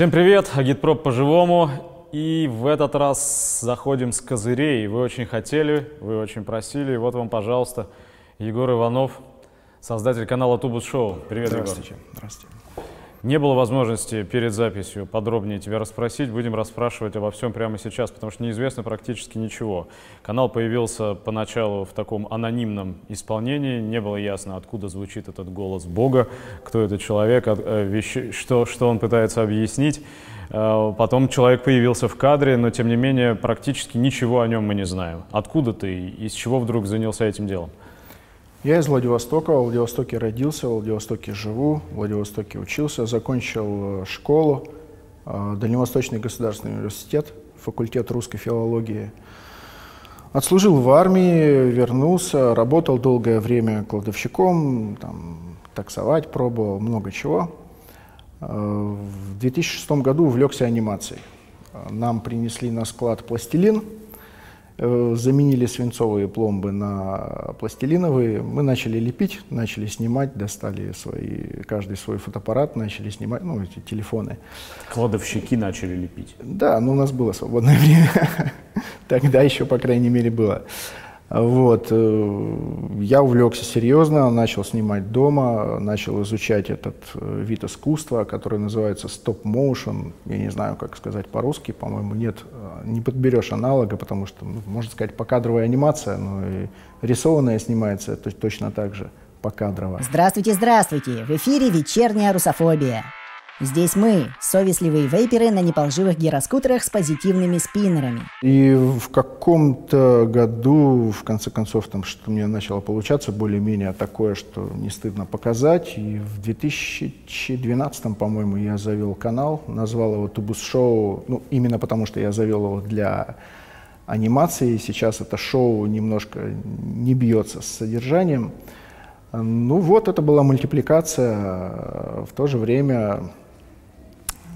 Всем привет, Агитпроп по-живому. И в этот раз заходим с козырей. Вы очень хотели, вы очень просили. Вот вам, пожалуйста, Егор Иванов, создатель канала Тубус Шоу. Привет, Здравствуйте. Егор. Здравствуйте. Не было возможности перед записью подробнее тебя расспросить. Будем расспрашивать обо всем прямо сейчас, потому что неизвестно практически ничего. Канал появился поначалу в таком анонимном исполнении. Не было ясно, откуда звучит этот голос Бога, кто этот человек, э, вещи, что, что он пытается объяснить. Э, потом человек появился в кадре, но тем не менее практически ничего о нем мы не знаем. Откуда ты и из чего вдруг занялся этим делом? Я из Владивостока, в Владивостоке родился, в Владивостоке живу, в Владивостоке учился, закончил э, школу, э, Дальневосточный государственный университет, факультет русской филологии. Отслужил в армии, вернулся, работал долгое время кладовщиком, там, таксовать пробовал, много чего. Э, в 2006 году увлекся анимацией. Нам принесли на склад пластилин – заменили свинцовые пломбы на пластилиновые. Мы начали лепить, начали снимать, достали свои, каждый свой фотоаппарат, начали снимать, ну, эти телефоны. Кладовщики начали лепить? Да, но у нас было свободное время. Тогда еще, по крайней мере, было. Вот. Э, я увлекся серьезно, начал снимать дома, начал изучать этот э, вид искусства, который называется стоп-моушен. Я не знаю, как сказать по-русски, по-моему, нет, э, не подберешь аналога, потому что, ну, можно сказать, покадровая анимация, но и рисованная снимается то, точно так же покадрово. Здравствуйте, здравствуйте! В эфире вечерняя русофобия. Здесь мы, совестливые вейперы на неполживых гироскутерах с позитивными спиннерами. И в каком-то году, в конце концов, там что-то мне начало получаться более-менее такое, что не стыдно показать. И в 2012, по-моему, я завел канал, назвал его Тубус Шоу, ну, именно потому что я завел его для анимации. Сейчас это шоу немножко не бьется с содержанием. Ну вот, это была мультипликация. В то же время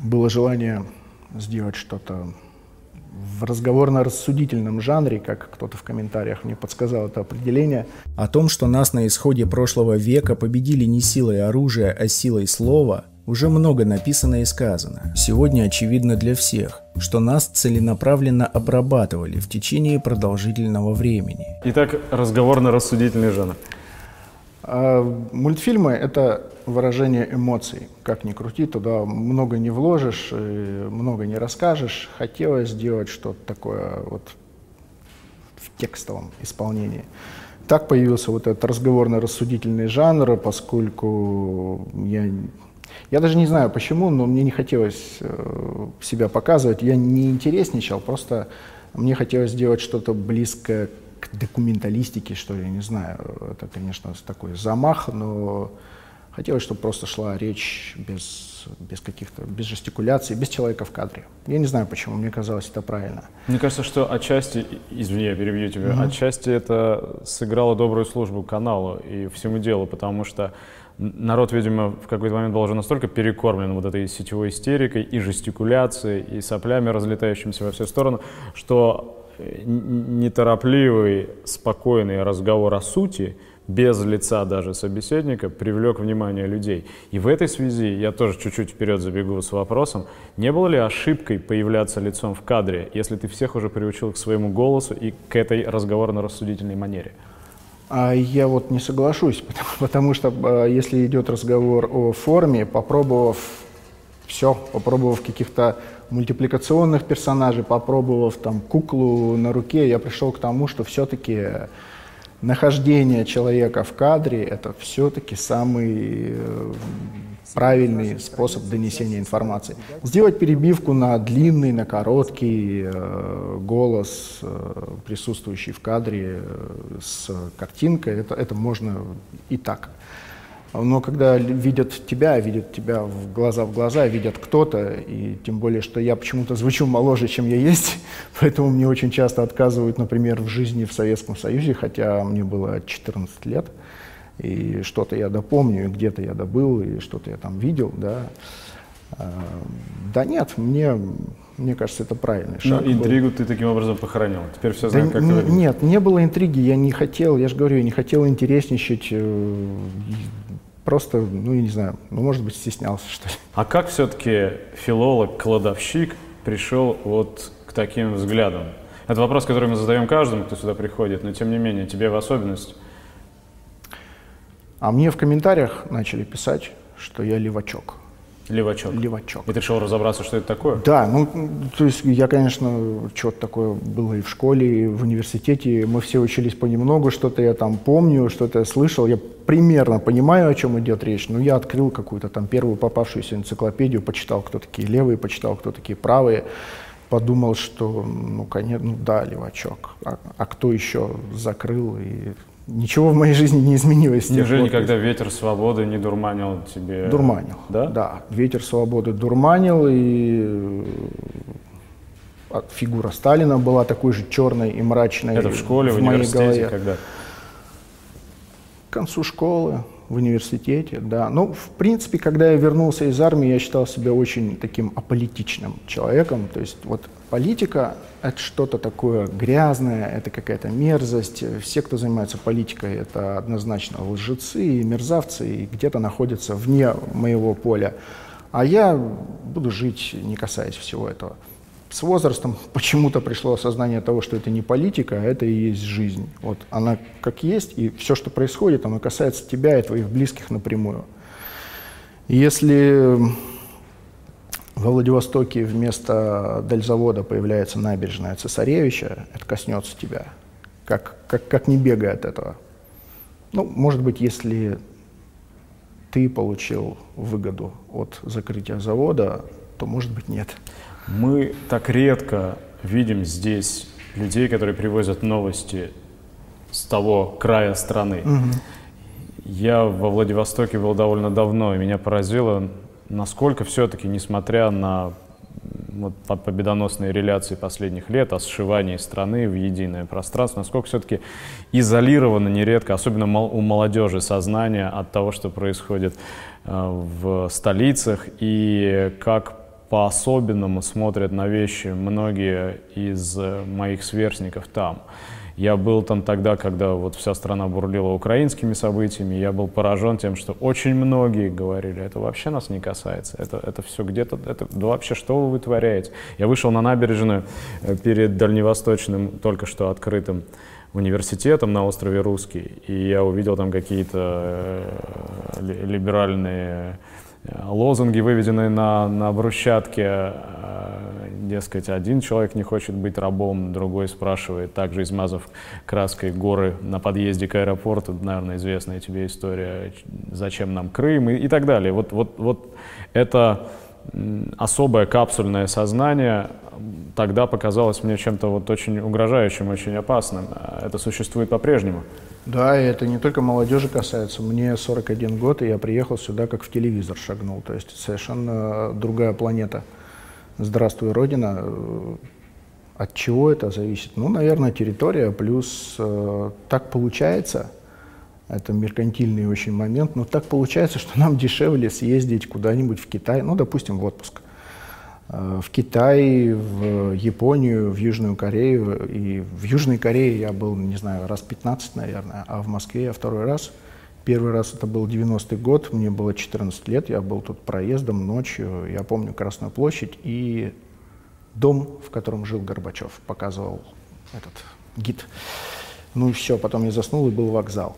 было желание сделать что-то в разговорно-рассудительном жанре, как кто-то в комментариях мне подсказал это определение. О том, что нас на исходе прошлого века победили не силой оружия, а силой слова, уже много написано и сказано. Сегодня очевидно для всех, что нас целенаправленно обрабатывали в течение продолжительного времени. Итак, разговорно-рассудительный жанр. А мультфильмы — это выражение эмоций. Как ни крути, туда много не вложишь, много не расскажешь. Хотелось сделать что-то такое вот в текстовом исполнении. Так появился вот этот разговорно-рассудительный жанр, поскольку я, я даже не знаю почему, но мне не хотелось э, себя показывать. Я не интересничал, просто мне хотелось сделать что-то близкое к документалистике, что ли, не знаю. Это, конечно, такой замах, но хотелось, чтобы просто шла речь без, без каких-то, без жестикуляций, без человека в кадре. Я не знаю почему, мне казалось это правильно. Мне кажется, что отчасти, извини, я перебью тебя, mm-hmm. отчасти это сыграло добрую службу каналу и всему делу, потому что народ, видимо, в какой-то момент был уже настолько перекормлен вот этой сетевой истерикой и жестикуляцией, и соплями, разлетающимися во все стороны, что неторопливый, спокойный разговор о сути, без лица даже собеседника, привлек внимание людей. И в этой связи я тоже чуть-чуть вперед забегу с вопросом, не было ли ошибкой появляться лицом в кадре, если ты всех уже приучил к своему голосу и к этой разговорно-рассудительной манере? А я вот не соглашусь, потому, потому что а, если идет разговор о форме, попробовав все, попробовав каких-то мультипликационных персонажей, попробовав там куклу на руке, я пришел к тому, что все-таки нахождение человека в кадре – это все-таки самый э, правильный способ донесения информации. Сделать перебивку на длинный, на короткий э, голос, э, присутствующий в кадре с картинкой, это, это можно и так. Но когда видят тебя, видят тебя в глаза в глаза, видят кто-то, и тем более, что я почему-то звучу моложе, чем я есть, поэтому мне очень часто отказывают, например, в жизни в Советском Союзе, хотя мне было 14 лет, и что-то я допомню, и где-то я добыл, и что-то я там видел, да. А, да нет, мне, мне кажется, это правильный ну, шаг. Ну, интригу был. ты таким образом похоронил. Теперь все знают, да, как это Нет, не было интриги. Я не хотел, я же говорю, я не хотел интересничать. Просто, ну, я не знаю, ну, может быть, стеснялся, что ли. А как все-таки филолог-кладовщик пришел вот к таким взглядам? Это вопрос, который мы задаем каждому, кто сюда приходит, но тем не менее, тебе в особенность. А мне в комментариях начали писать, что я левачок. Левачок. Левачок. И ты решил разобраться, что это такое? Да, ну, то есть я, конечно, что-то такое было и в школе, и в университете. Мы все учились понемногу, что-то я там помню, что-то я слышал. Я примерно понимаю, о чем идет речь. Но я открыл какую-то там первую попавшуюся энциклопедию, почитал, кто такие левые, почитал, кто такие правые. Подумал, что, ну, конечно, ну да, левачок. А, а кто еще закрыл и Ничего в моей жизни не изменилось. Неужели никогда ветер свободы не дурманил тебе? Дурманил. Да? Да. Ветер свободы дурманил, и э, фигура Сталина была такой же черной и мрачной. Это в школе, в, в университете, голове. когда? К концу школы, в университете, да. Ну, в принципе, когда я вернулся из армии, я считал себя очень таким аполитичным человеком. То есть вот политика — это что-то такое грязное, это какая-то мерзость. Все, кто занимается политикой, это однозначно лжецы и мерзавцы, и где-то находятся вне моего поля. А я буду жить, не касаясь всего этого. С возрастом почему-то пришло осознание того, что это не политика, а это и есть жизнь. Вот она как есть, и все, что происходит, оно касается тебя и твоих близких напрямую. Если во Владивостоке вместо дальзавода появляется набережная Цесаревича, это коснется тебя, как, как, как не бегай от этого. Ну, может быть, если ты получил выгоду от закрытия завода, то, может быть, нет. Мы так редко видим здесь людей, которые привозят новости с того края страны. Угу. Я во Владивостоке был довольно давно, и меня поразило, насколько все-таки, несмотря на вот, победоносные реляции последних лет о сшивании страны в единое пространство, насколько все-таки изолировано нередко, особенно у молодежи, сознание от того, что происходит э, в столицах, и как по-особенному смотрят на вещи многие из моих сверстников там. Я был там тогда, когда вот вся страна бурлила украинскими событиями, я был поражен тем, что очень многие говорили, это вообще нас не касается, это, это все где-то, это да вообще что вы вытворяете? Я вышел на набережную э, перед дальневосточным, только что открытым университетом на острове Русский, и я увидел там какие-то э, либеральные лозунги, выведенные на, на брусчатке, э, дескать, один человек не хочет быть рабом, другой спрашивает, также измазав краской горы на подъезде к аэропорту, наверное, известная тебе история, зачем нам Крым и, и так далее. Вот, вот, вот это особое капсульное сознание тогда показалось мне чем-то вот очень угрожающим, очень опасным. Это существует по-прежнему. Да, и это не только молодежи касается. Мне 41 год, и я приехал сюда, как в телевизор шагнул. То есть совершенно другая планета. Здравствуй, Родина. От чего это зависит? Ну, наверное, территория, плюс э, так получается, это меркантильный очень момент, но так получается, что нам дешевле съездить куда-нибудь в Китай, ну, допустим, в отпуск. Э, в Китай, в Японию, в Южную Корею. И в Южной Корее я был, не знаю, раз 15, наверное, а в Москве я второй раз. Первый раз это был 90-й год, мне было 14 лет, я был тут проездом ночью, я помню Красную площадь и дом, в котором жил Горбачев, показывал этот гид. Ну и все, потом я заснул и был вокзал.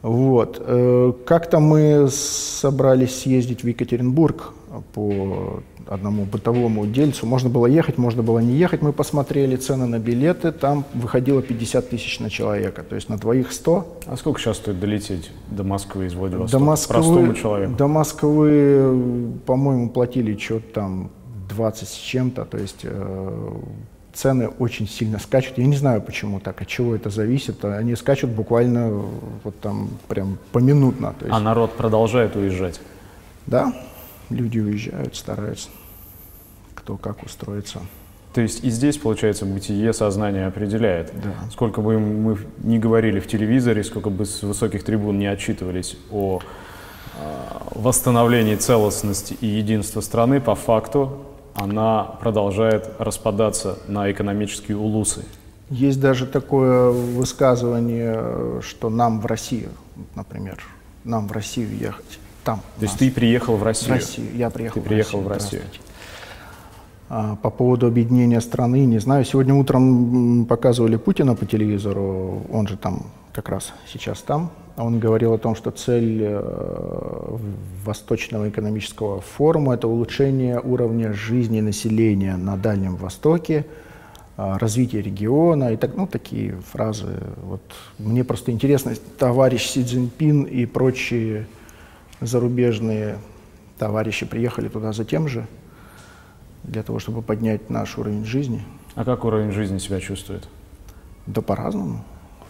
Вот. Э, как-то мы собрались съездить в Екатеринбург по одному бытовому дельцу. Можно было ехать, можно было не ехать. Мы посмотрели цены на билеты, там выходило 50 тысяч на человека, то есть на двоих 100. А сколько сейчас стоит долететь до Москвы из Владивостока? До Москвы, простому человеку? До Москвы, по-моему, платили что-то там 20 с чем-то, то есть э, цены очень сильно скачут. Я не знаю, почему так, от чего это зависит. Они скачут буквально вот там прям поминутно. Есть... А народ продолжает уезжать? Да, люди уезжают, стараются, кто как устроиться. То есть и здесь, получается, бытие сознания определяет. Да. Сколько бы мы не говорили в телевизоре, сколько бы с высоких трибун не отчитывались о а, восстановлении целостности и единства страны, по факту она продолжает распадаться на экономические улусы. Есть даже такое высказывание, что нам в Россию, например, нам в Россию ехать там. То есть ты приехал в Россию? В Россию, я приехал Ты приехал в Россию. В Россию. А, по поводу объединения страны, не знаю. Сегодня утром показывали Путина по телевизору, он же там как раз сейчас там. Он говорил о том, что цель э, Восточного экономического форума – это улучшение уровня жизни населения на Дальнем Востоке, э, развитие региона и так, ну, такие фразы. Вот мне просто интересно, товарищ Си Цзиньпин и прочие зарубежные товарищи приехали туда за тем же – для того, чтобы поднять наш уровень жизни. А как уровень жизни себя чувствует? Да по-разному.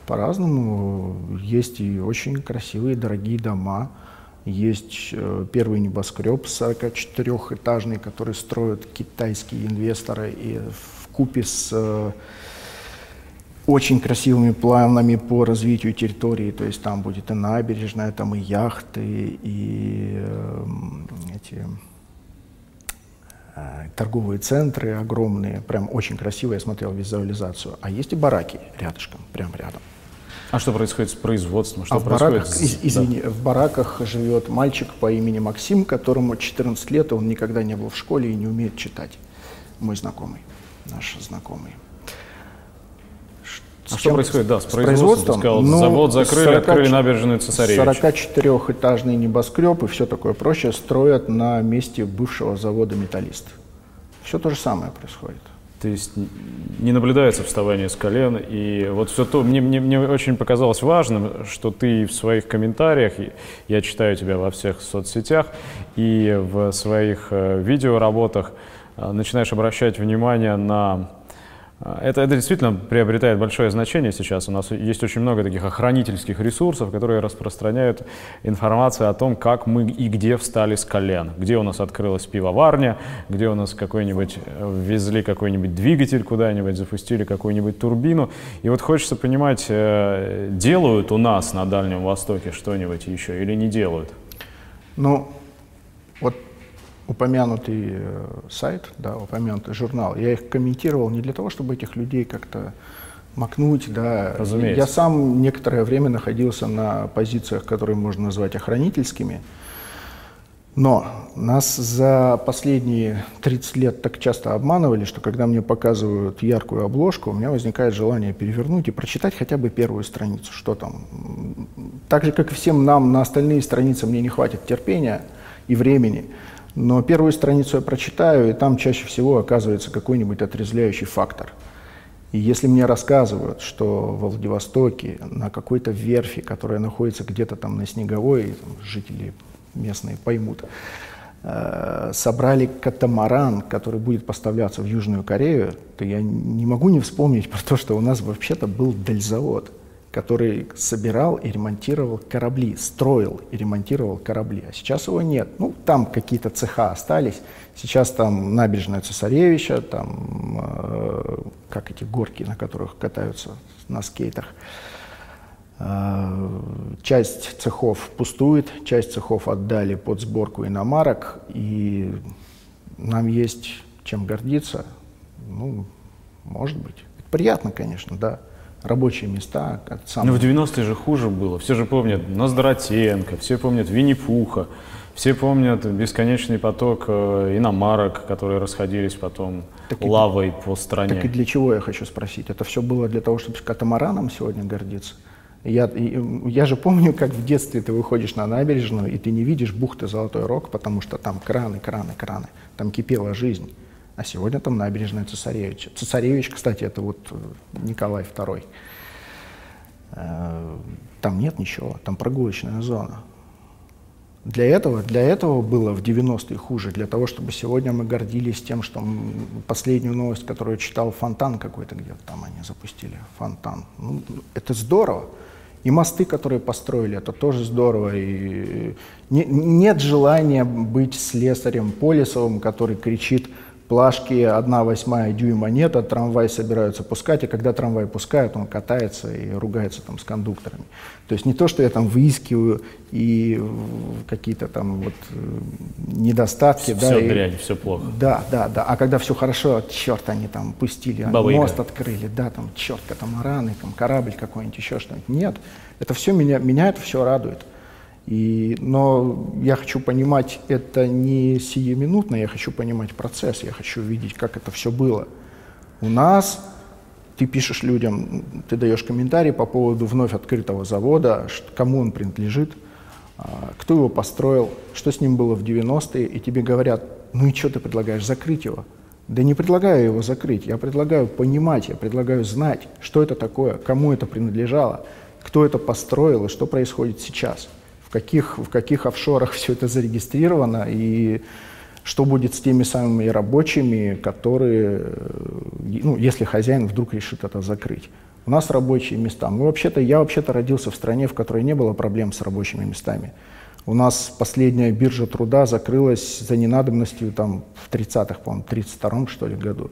По-разному. Есть и очень красивые, дорогие дома. Есть э, первый небоскреб 44-этажный, который строят китайские инвесторы и в купе с э, очень красивыми планами по развитию территории, то есть там будет и набережная, там и яхты, и э, эти Э, торговые центры огромные, прям очень красиво, я смотрел визуализацию. А есть и бараки рядышком, прям рядом. А что происходит с производством? Что а в бараках, с... из, извини, да. в бараках живет мальчик по имени Максим, которому 14 лет, он никогда не был в школе и не умеет читать. Мой знакомый, наш знакомый. А что происходит, да, с, с производством? Сказал, ну, завод закрыли, 40, открыли набережную Цесаревич. 44-этажный небоскреб и все такое прочее строят на месте бывшего завода «Металлист». Все то же самое происходит. То есть не наблюдается вставание с колен. И вот все то, мне, мне, мне очень показалось важным, что ты в своих комментариях, я читаю тебя во всех соцсетях и в своих э, видеоработах, э, начинаешь обращать внимание на это, это действительно приобретает большое значение сейчас. У нас есть очень много таких охранительских ресурсов, которые распространяют информацию о том, как мы и где встали с колен. Где у нас открылась пивоварня, где у нас какой-нибудь э, везли какой-нибудь двигатель куда-нибудь, запустили какую-нибудь турбину. И вот хочется понимать, э, делают у нас на Дальнем Востоке что-нибудь еще или не делают? Ну, упомянутый э, сайт, да, упомянутый журнал, я их комментировал не для того, чтобы этих людей как-то макнуть, да. Разумеется. Я сам некоторое время находился на позициях, которые можно назвать охранительскими, но нас за последние 30 лет так часто обманывали, что когда мне показывают яркую обложку, у меня возникает желание перевернуть и прочитать хотя бы первую страницу, что там. Так же, как и всем нам, на остальные страницы мне не хватит терпения и времени. Но первую страницу я прочитаю, и там чаще всего оказывается какой-нибудь отрезвляющий фактор. И если мне рассказывают, что в Владивостоке на какой-то верфи, которая находится где-то там на Снеговой, там, жители местные поймут, э, собрали катамаран, который будет поставляться в Южную Корею, то я не могу не вспомнить про то, что у нас вообще-то был дельзавод который собирал и ремонтировал корабли, строил и ремонтировал корабли. А сейчас его нет. Ну, там какие-то цеха остались. Сейчас там набережная Цесаревича, там, э, как эти горки, на которых катаются на скейтах. Э, часть цехов пустует, часть цехов отдали под сборку иномарок, и нам есть чем гордиться. Ну, может быть. приятно, конечно, да рабочие места. Сам... Ну, в 90-е же хуже было. Все же помнят Ноздратенко, все помнят Винни-Пуха, все помнят бесконечный поток э, иномарок, которые расходились потом так лавой и, по стране. Так и для чего, я хочу спросить? Это все было для того, чтобы с катамараном сегодня гордиться? Я, я же помню, как в детстве ты выходишь на набережную, и ты не видишь бухты Золотой Рог, потому что там краны, краны, краны. Там кипела жизнь. А сегодня там набережная Цесаревича. Цесаревич, кстати, это вот э, Николай II. Э, там нет ничего, там прогулочная зона. Для этого, для этого было в 90-е хуже, для того, чтобы сегодня мы гордились тем, что последнюю новость, которую читал, фонтан какой-то где-то там они запустили, фонтан. Ну, это здорово. И мосты, которые построили, это тоже здорово. И не, нет желания быть слесарем Полисовым, который кричит плашки 1 восьмая дюйма нет, а трамвай собираются пускать, и когда трамвай пускают, он катается и ругается там с кондукторами. То есть не то, что я там выискиваю и какие-то там вот э, недостатки. Все, да, дрянь, все плохо. Да, да, да. А когда все хорошо, черт, они там пустили, Баба мост Яга. открыли, да, там черт, катамараны, там корабль какой-нибудь, еще что-нибудь. Нет, это все меня, меня это все радует. И, но я хочу понимать это не сиюминутно, я хочу понимать процесс, я хочу видеть, как это все было. У нас ты пишешь людям, ты даешь комментарий по поводу вновь открытого завода, кому он принадлежит, а, кто его построил, что с ним было в 90-е, и тебе говорят, ну и что ты предлагаешь, закрыть его? Да не предлагаю его закрыть, я предлагаю понимать, я предлагаю знать, что это такое, кому это принадлежало, кто это построил и что происходит сейчас в каких, в каких офшорах все это зарегистрировано и что будет с теми самыми рабочими, которые, э, ну, если хозяин вдруг решит это закрыть. У нас рабочие места. Мы вообще-то, я вообще-то родился в стране, в которой не было проблем с рабочими местами. У нас последняя биржа труда закрылась за ненадобностью там, в 30-х, по-моему, 32-м, что ли, году.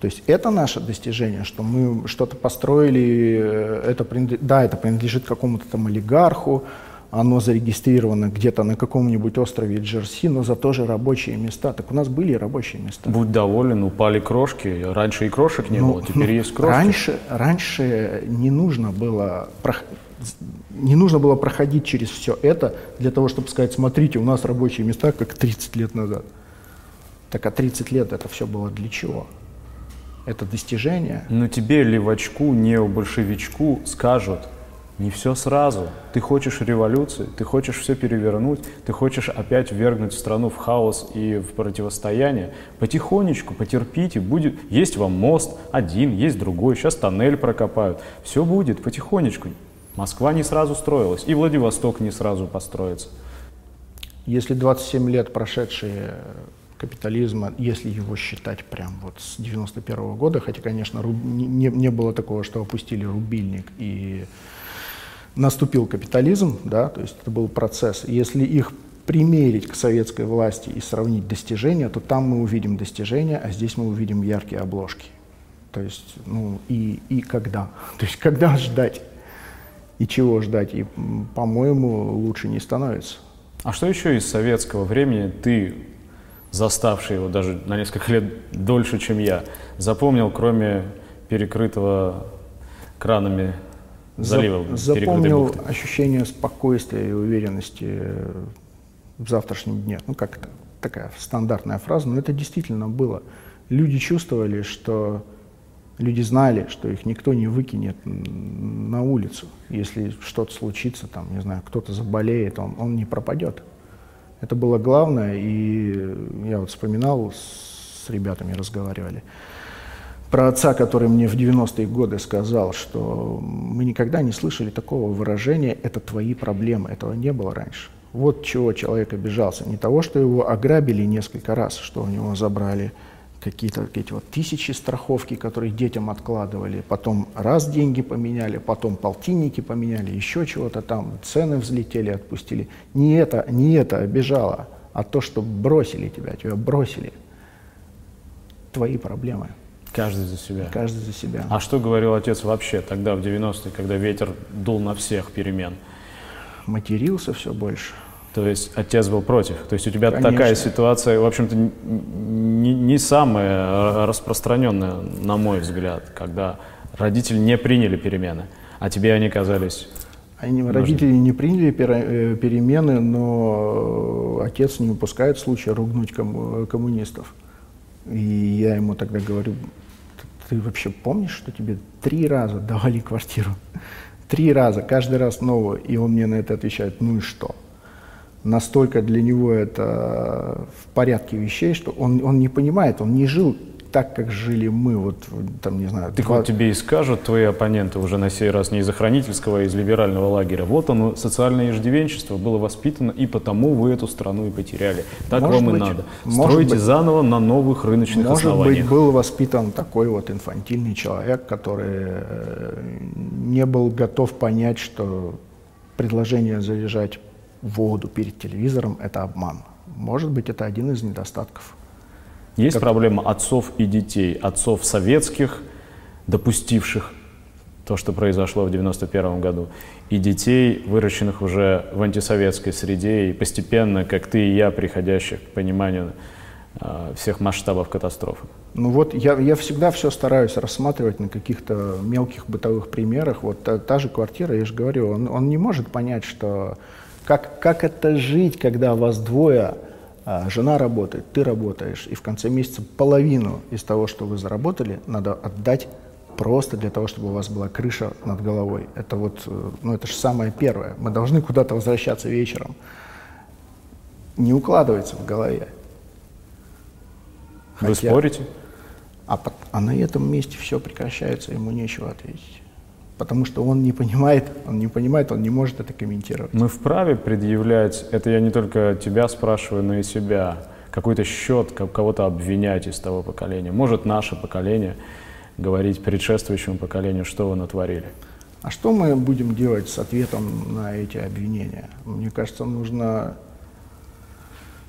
То есть это наше достижение, что мы что-то построили, э, это, да, это принадлежит какому-то там олигарху, оно зарегистрировано где-то на каком-нибудь острове Джерси, но за тоже рабочие места. Так у нас были рабочие места. Будь доволен, упали крошки. Раньше и крошек не ну, было, теперь ну, есть крошки. Раньше, раньше не нужно было не нужно было проходить через все это для того, чтобы сказать, смотрите, у нас рабочие места, как 30 лет назад. Так а 30 лет это все было для чего? Это достижение. Но тебе, левачку, необольшевичку, скажут – не все сразу. Ты хочешь революции, ты хочешь все перевернуть, ты хочешь опять ввергнуть страну в хаос и в противостояние. Потихонечку, потерпите, будет. Есть вам мост один, есть другой, сейчас тоннель прокопают. Все будет потихонечку. Москва не сразу строилась, и Владивосток не сразу построится. Если 27 лет прошедшие капитализма, если его считать прям вот с 91 -го года, хотя, конечно, не, не было такого, что опустили рубильник и наступил капитализм, да, то есть это был процесс. Если их примерить к советской власти и сравнить достижения, то там мы увидим достижения, а здесь мы увидим яркие обложки. То есть, ну, и, и когда. То есть, когда ждать и чего ждать. И, по-моему, лучше не становится. А что еще из советского времени ты, заставший его даже на несколько лет дольше, чем я, запомнил, кроме перекрытого кранами заливом Запомнил ощущение спокойствия и уверенности в завтрашнем дне. Ну, как это такая стандартная фраза, но это действительно было. Люди чувствовали, что люди знали, что их никто не выкинет на улицу. Если что-то случится, там, не знаю, кто-то заболеет, он, он не пропадет. Это было главное, и я вот вспоминал, с ребятами разговаривали про отца, который мне в 90-е годы сказал, что мы никогда не слышали такого выражения «это твои проблемы», этого не было раньше. Вот чего человек обижался. Не того, что его ограбили несколько раз, что у него забрали какие-то эти вот тысячи страховки, которые детям откладывали, потом раз деньги поменяли, потом полтинники поменяли, еще чего-то там, цены взлетели, отпустили. Не это, не это обижало, а то, что бросили тебя, тебя бросили. Твои проблемы. Каждый за себя. Каждый за себя. А что говорил отец вообще тогда, в 90-е, когда ветер дул на всех перемен? Матерился все больше. То есть отец был против. То есть у тебя Конечно. такая ситуация, в общем-то, не, не самая распространенная, на мой взгляд, когда родители не приняли перемены, а тебе они казались они, родители не приняли э, перемены, но отец не упускает случая ругнуть коммунистов. И я ему тогда говорю, ты вообще помнишь, что тебе три раза давали квартиру? Три раза, каждый раз новую. И он мне на это отвечает, ну и что? Настолько для него это в порядке вещей, что он, он не понимает, он не жил так, как жили мы, вот там, не знаю. Так вот тебе и скажут твои оппоненты уже на сей раз не из охранительского, а из либерального лагеря. Вот оно, социальное иждивенчество было воспитано, и потому вы эту страну и потеряли. Так может вам быть, и надо. Стройте быть, заново на новых рыночных может основаниях. Может быть, был воспитан такой вот инфантильный человек, который э, не был готов понять, что предложение заряжать воду перед телевизором – это обман. Может быть, это один из недостатков есть как... проблема отцов и детей, отцов советских, допустивших то, что произошло в 91 году, и детей, выращенных уже в антисоветской среде, и постепенно, как ты и я, приходящих к пониманию э, всех масштабов катастрофы. Ну вот я, я всегда все стараюсь рассматривать на каких-то мелких бытовых примерах. Вот та, та же квартира, я же говорю, он, он не может понять, что Как, как это жить, когда вас двое, жена работает, ты работаешь, и в конце месяца половину из того, что вы заработали, надо отдать просто для того, чтобы у вас была крыша над головой. Это вот, э, ну это же самое первое. Мы должны куда-то возвращаться вечером. Не укладывается в голове. Вы Хотя... спорите? А, а на этом месте все прекращается, ему нечего ответить. Потому что он не понимает, он не понимает, он не может это комментировать. Мы вправе предъявлять, это я не только тебя спрашиваю, но и себя, какой-то счет, кого-то обвинять из того поколения. Может, наше поколение говорить предшествующему поколению, что вы натворили. А что мы будем делать с ответом на эти обвинения? Мне кажется, нужно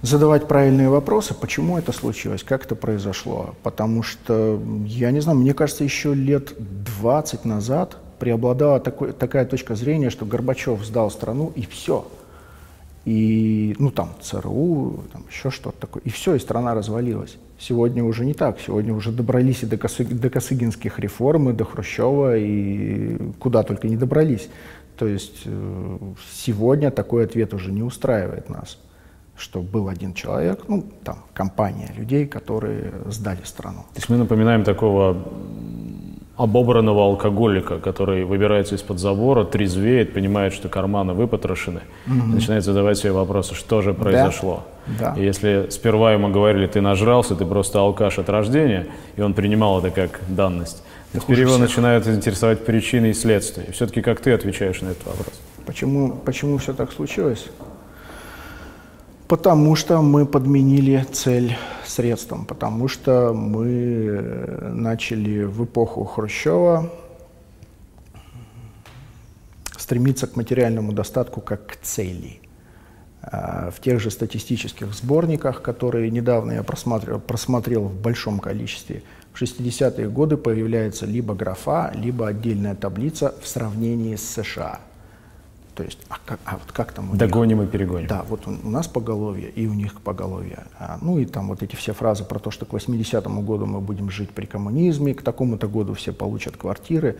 задавать правильные вопросы, почему это случилось, как это произошло. Потому что, я не знаю, мне кажется, еще лет 20 назад преобладала такой, такая точка зрения, что Горбачев сдал страну и все. И, ну, там, ЦРУ, там, еще что-то такое. И все, и страна развалилась. Сегодня уже не так. Сегодня уже добрались и до, Косы, до Косыгинских реформ, и до Хрущева, и куда только не добрались. То есть э, сегодня такой ответ уже не устраивает нас, что был один человек, ну, там, компания людей, которые сдали страну. То есть мы напоминаем такого обобранного алкоголика, который выбирается из-под забора, трезвеет, понимает, что карманы выпотрошены, угу. и начинает задавать себе вопросы, что же произошло. Да. И если сперва ему говорили, ты нажрался, ты просто алкаш от рождения, и он принимал это как данность, то теперь его всех. начинают интересовать причины и следствия. И все-таки как ты отвечаешь на этот вопрос? Почему, почему все так случилось? Потому что мы подменили цель средством, потому что мы э, начали в эпоху Хрущева стремиться к материальному достатку как к цели. А, в тех же статистических сборниках, которые недавно я просматривал, просмотрел в большом количестве, в 60-е годы появляется либо графа, либо отдельная таблица в сравнении с США – то есть, а, как, а вот как там у Догоним них? и перегоним. Да, вот у, у нас поголовье и у них поголовье. А, ну и там вот эти все фразы про то, что к 80-му году мы будем жить при коммунизме, к такому-то году все получат квартиры,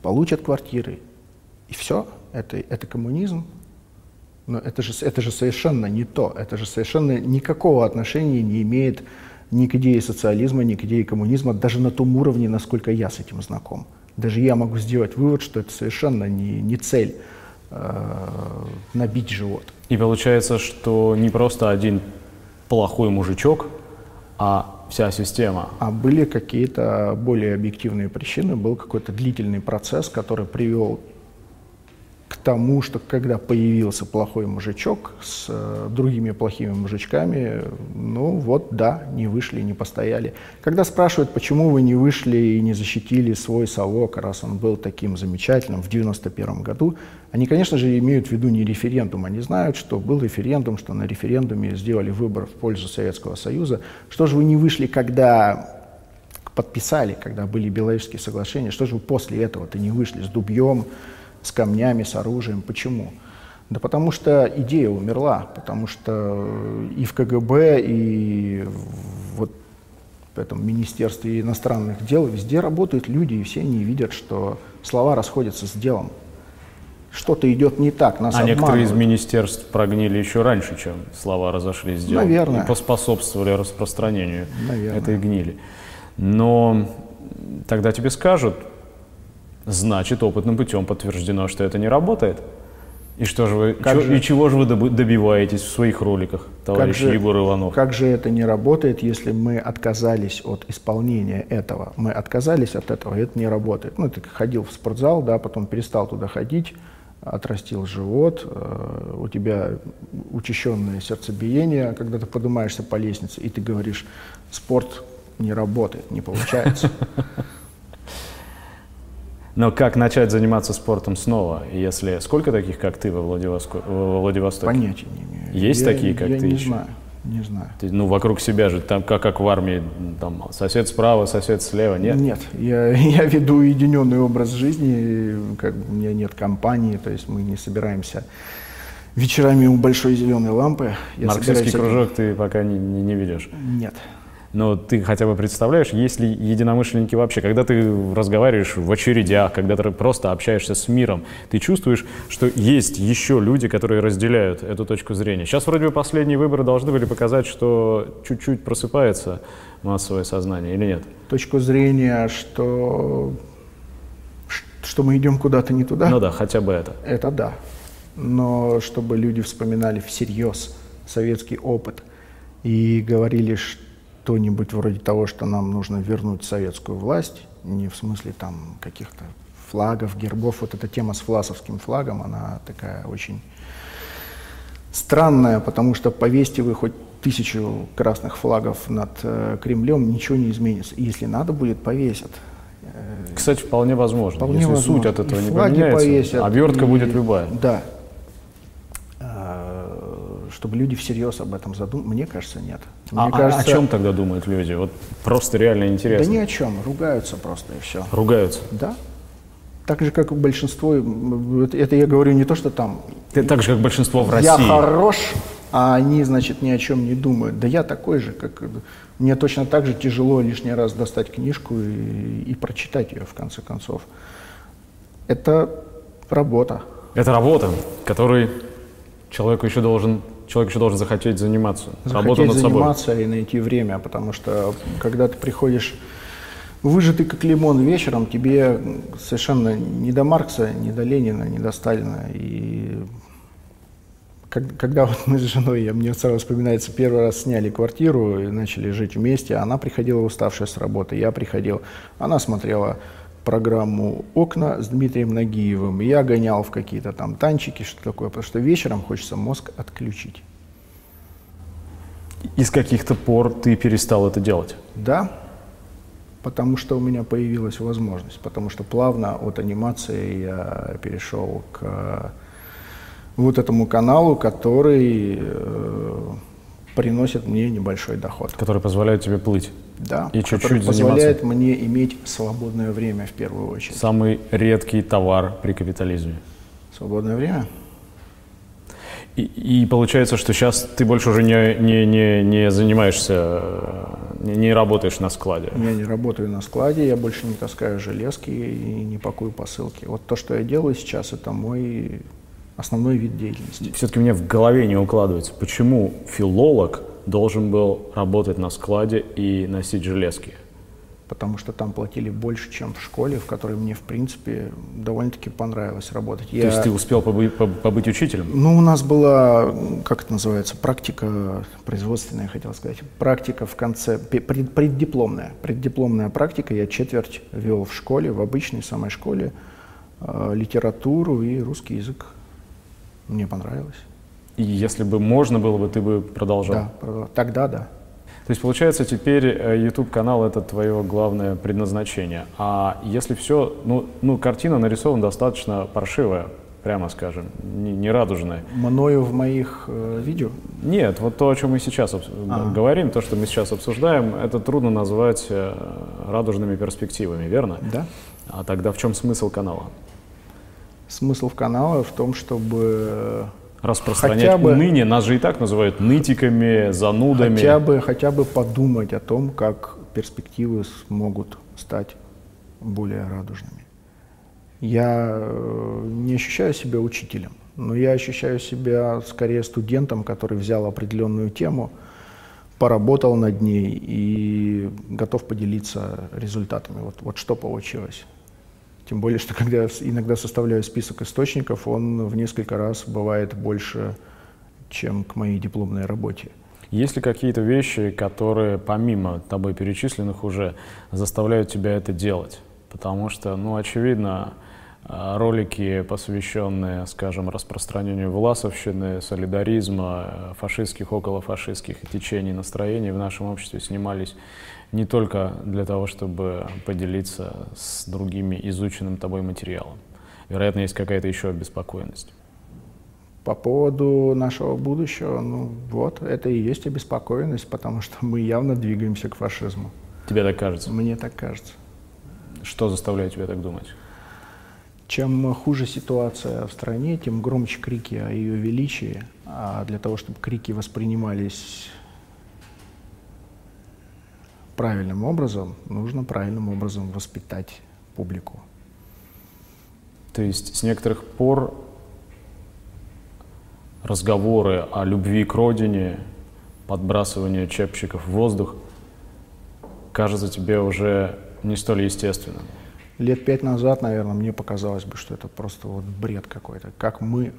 получат квартиры. И все, это, это коммунизм. Но это же, это же совершенно не то, это же совершенно никакого отношения не имеет ни к идее социализма, ни к идее коммунизма, даже на том уровне, насколько я с этим знаком. Даже я могу сделать вывод, что это совершенно не, не цель набить живот. И получается, что не просто один плохой мужичок, а вся система. А были какие-то более объективные причины, был какой-то длительный процесс, который привел тому, что когда появился плохой мужичок с э, другими плохими мужичками, ну вот да, не вышли, не постояли. Когда спрашивают, почему вы не вышли и не защитили свой совок, раз он был таким замечательным в 91 году, они, конечно же, имеют в виду не референдум, они знают, что был референдум, что на референдуме сделали выбор в пользу Советского Союза. Что же вы не вышли, когда подписали, когда были Беловежские соглашения, что же вы после этого-то не вышли с дубьем, с камнями, с оружием. Почему? Да потому что идея умерла, потому что и в КГБ, и вот в этом Министерстве иностранных дел везде работают люди, и все они видят, что слова расходятся с делом. Что-то идет не так, нас А обманывают. некоторые из министерств прогнили еще раньше, чем слова разошлись с делом. Наверное. И поспособствовали распространению Наверное. этой гнили. Но тогда тебе скажут, значит, опытным путем подтверждено, что это не работает. И что же вы, как чё, же, и чего же вы добиваетесь в своих роликах, товарищ же, Егор Иванов? Как же это не работает, если мы отказались от исполнения этого? Мы отказались от этого, и это не работает. Ну, ты ходил в спортзал, да, потом перестал туда ходить, отрастил живот, э, у тебя учащенное сердцебиение, когда ты поднимаешься по лестнице, и ты говоришь, спорт не работает, не получается. Но как начать заниматься спортом снова, если сколько таких, как ты во, Владивосток... во Владивостоке? Понятия не имею. Есть я, такие, как я ты не еще? знаю. Не знаю. Ты, ну, вокруг себя же, там, как, как в армии, там, сосед справа, сосед слева, нет? Нет, я, я веду уединенный образ жизни, как бы у меня нет компании, то есть мы не собираемся вечерами у большой зеленой лампы. Я Марксистский собираюсь... кружок ты пока не, не, не ведешь? Нет. Но ты хотя бы представляешь, есть ли единомышленники вообще? Когда ты разговариваешь в очередях, когда ты просто общаешься с миром, ты чувствуешь, что есть еще люди, которые разделяют эту точку зрения. Сейчас вроде бы последние выборы должны были показать, что чуть-чуть просыпается массовое сознание или нет? Точку зрения, что, что мы идем куда-то не туда? Ну да, хотя бы это. Это да. Но чтобы люди вспоминали всерьез советский опыт и говорили, что что-нибудь вроде того, что нам нужно вернуть советскую власть, не в смысле там каких-то флагов, гербов. Вот эта тема с власовским флагом, она такая очень странная, потому что повесьте вы хоть тысячу красных флагов над э, Кремлем, ничего не изменится. И если надо будет, повесят. Кстати, вполне возможно. Вполне если возможно. суть от этого И не поменяется, повесят, обертка и- будет любая. Да. А, Чтобы люди всерьез об этом задумались, мне кажется, нет. Мне А, а кажется, о чем тогда думают люди? Вот просто реально Да интересно. ни о чем, ругаются просто и все. Ругаются. Да. Так же, как и большинство, это я говорю не то, что там Ты так же, как большинство в России. я хорош, а они, значит, ни о чем не думают. Да я такой же, как... Мне точно так же тяжело лишний раз достать книжку и, и прочитать ее, в конце концов. Это работа. Это работа, которой человеку еще должен, человек еще должен захотеть заниматься. Захотеть над собой. заниматься и найти время, потому что когда ты приходишь выжатый как лимон вечером, тебе совершенно не до Маркса, не до Ленина, не до Сталина. И как- когда вот мы с женой, я, мне сразу вспоминается, первый раз сняли квартиру и начали жить вместе, она приходила уставшая с работы, я приходил, она смотрела программу «Окна» с Дмитрием Нагиевым, я гонял в какие-то там танчики, что такое, потому что вечером хочется мозг отключить. И с каких-то пор ты перестал это делать. Да, потому что у меня появилась возможность, потому что плавно от анимации я перешел к э, вот этому каналу, который э, приносит мне небольшой доход. который позволяет тебе плыть. Да, И чуть-чуть позволяет заниматься. мне иметь свободное время в первую очередь. Самый редкий товар при капитализме. Свободное время? И, и получается, что сейчас ты больше уже не, не, не, не занимаешься, э, не, не работаешь на складе. Я не работаю на складе, я больше не таскаю железки и не пакую посылки. Вот то, что я делаю сейчас, это мой основной вид деятельности. Все-таки мне в голове не укладывается, почему филолог должен был работать на складе и носить железки. потому что там платили больше, чем в школе, в которой мне, в принципе, довольно-таки понравилось работать. То есть ты успел побыть, поб- побыть учителем? Ну, у нас была, как это называется, практика производственная, хотел сказать, практика в конце, пред- преддипломная, преддипломная практика. Я четверть вел в школе, в обычной самой школе, э, литературу и русский язык. Мне понравилось. И если бы можно было бы, ты бы продолжал? Да, продол- тогда да. То есть, получается, теперь э, YouTube-канал — это твое главное предназначение. А если все... Ну, ну, картина нарисована достаточно паршивая, прямо скажем, не, не радужная. Мною в моих э, видео Нет, вот то, о чем мы сейчас обс- А. говорим, то, что мы сейчас обсуждаем, это трудно назвать э, радужными перспективами, верно? Да. А тогда в чем смысл канала? Смысл канала в том, чтобы Распространять Хотя бы- уныние, нас же и так называют нытиками, занудами. хотя бы, хотя бы подумать о том, как перспективы смогут стать более радужными. Я э, не ощущаю себя учителем, но я ощущаю себя скорее студентом, который взял определенную тему, поработал над ней и готов поделиться результатами. Вот, вот что получилось. Тем более, что когда я иногда составляю список источников, он в несколько раз бывает больше, чем к моей дипломной работе. Есть ли какие-то вещи, которые помимо тобой перечисленных уже заставляют тебя это делать? Потому что, ну, очевидно, э, ролики, посвященные, скажем, распространению власовщины, солидаризма, э, фашистских, околофашистских течений, настроений в нашем обществе снимались не только для того, чтобы поделиться с другими изученным тобой материалом. Вероятно, есть какая-то еще обеспокоенность. По поводу нашего будущего, ну вот, это и есть обеспокоенность, потому что мы явно двигаемся к фашизму. Тебе так кажется? Мне так кажется. Что заставляет тебя так думать? Чем хуже ситуация в стране, тем громче крики о ее величии. А для того, чтобы крики воспринимались правильным образом, нужно правильным образом воспитать публику. То есть с некоторых пор разговоры о любви к родине, подбрасыванию чепчиков в воздух, кажется тебе уже не столь естественным? Лет пять назад, наверное, мне показалось бы, что это просто вот бред какой-то. Как мы,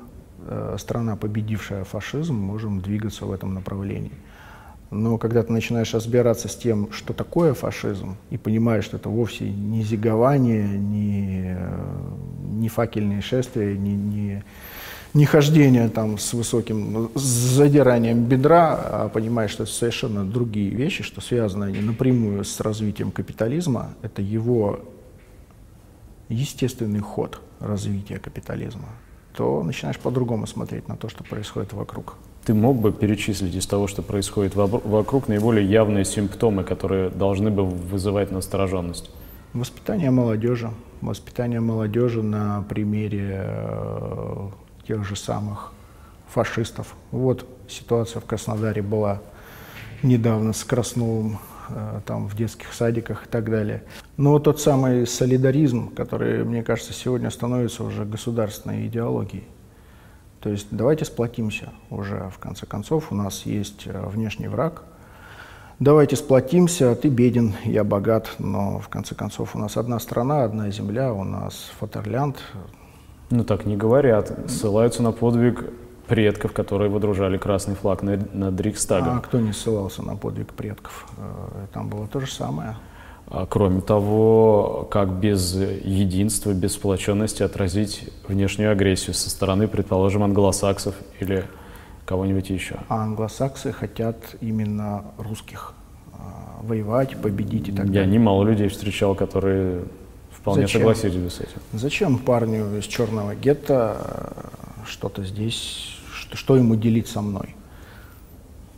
э, страна, победившая фашизм, можем двигаться в этом направлении. Но когда ты начинаешь разбираться с тем, что такое фашизм, и понимаешь, что это вовсе не зигование, не, э, не факельные шествия, не, не, не хождение там с высоким с задиранием бедра, а понимаешь, что это совершенно другие вещи, что связаны они напрямую с развитием капитализма, это его естественный ход развития капитализма, то начинаешь по-другому смотреть на то, что происходит вокруг. Ты мог бы перечислить из того, что происходит вокруг, наиболее явные симптомы, которые должны бы вызывать настороженность? Воспитание молодежи. Воспитание молодежи на примере э, тех же самых фашистов. Вот ситуация в Краснодаре была недавно с Красновым, э, там в детских садиках и так далее. Но тот самый солидаризм, который, мне кажется, сегодня становится уже государственной идеологией. То есть давайте сплотимся уже, в конце концов, у нас есть э, внешний враг. Давайте сплотимся, ты беден, я богат, но в конце концов у нас одна страна, одна земля, у нас Фатерлянд. Ну так не говорят, ссылаются на подвиг предков, которые выдружали красный флаг над, Рейхстагом. А кто не ссылался на подвиг предков? Э, там было то же самое. А кроме того, как без единства, без сплоченности отразить внешнюю агрессию со стороны, предположим, англосаксов или кого-нибудь еще? А англосаксы хотят именно русских а, воевать, победить и так Я далее. Я немало людей встречал, которые вполне Зачем? согласились бы с этим. Зачем парню из черного гетто э, что-то здесь, что, что ему делить со мной?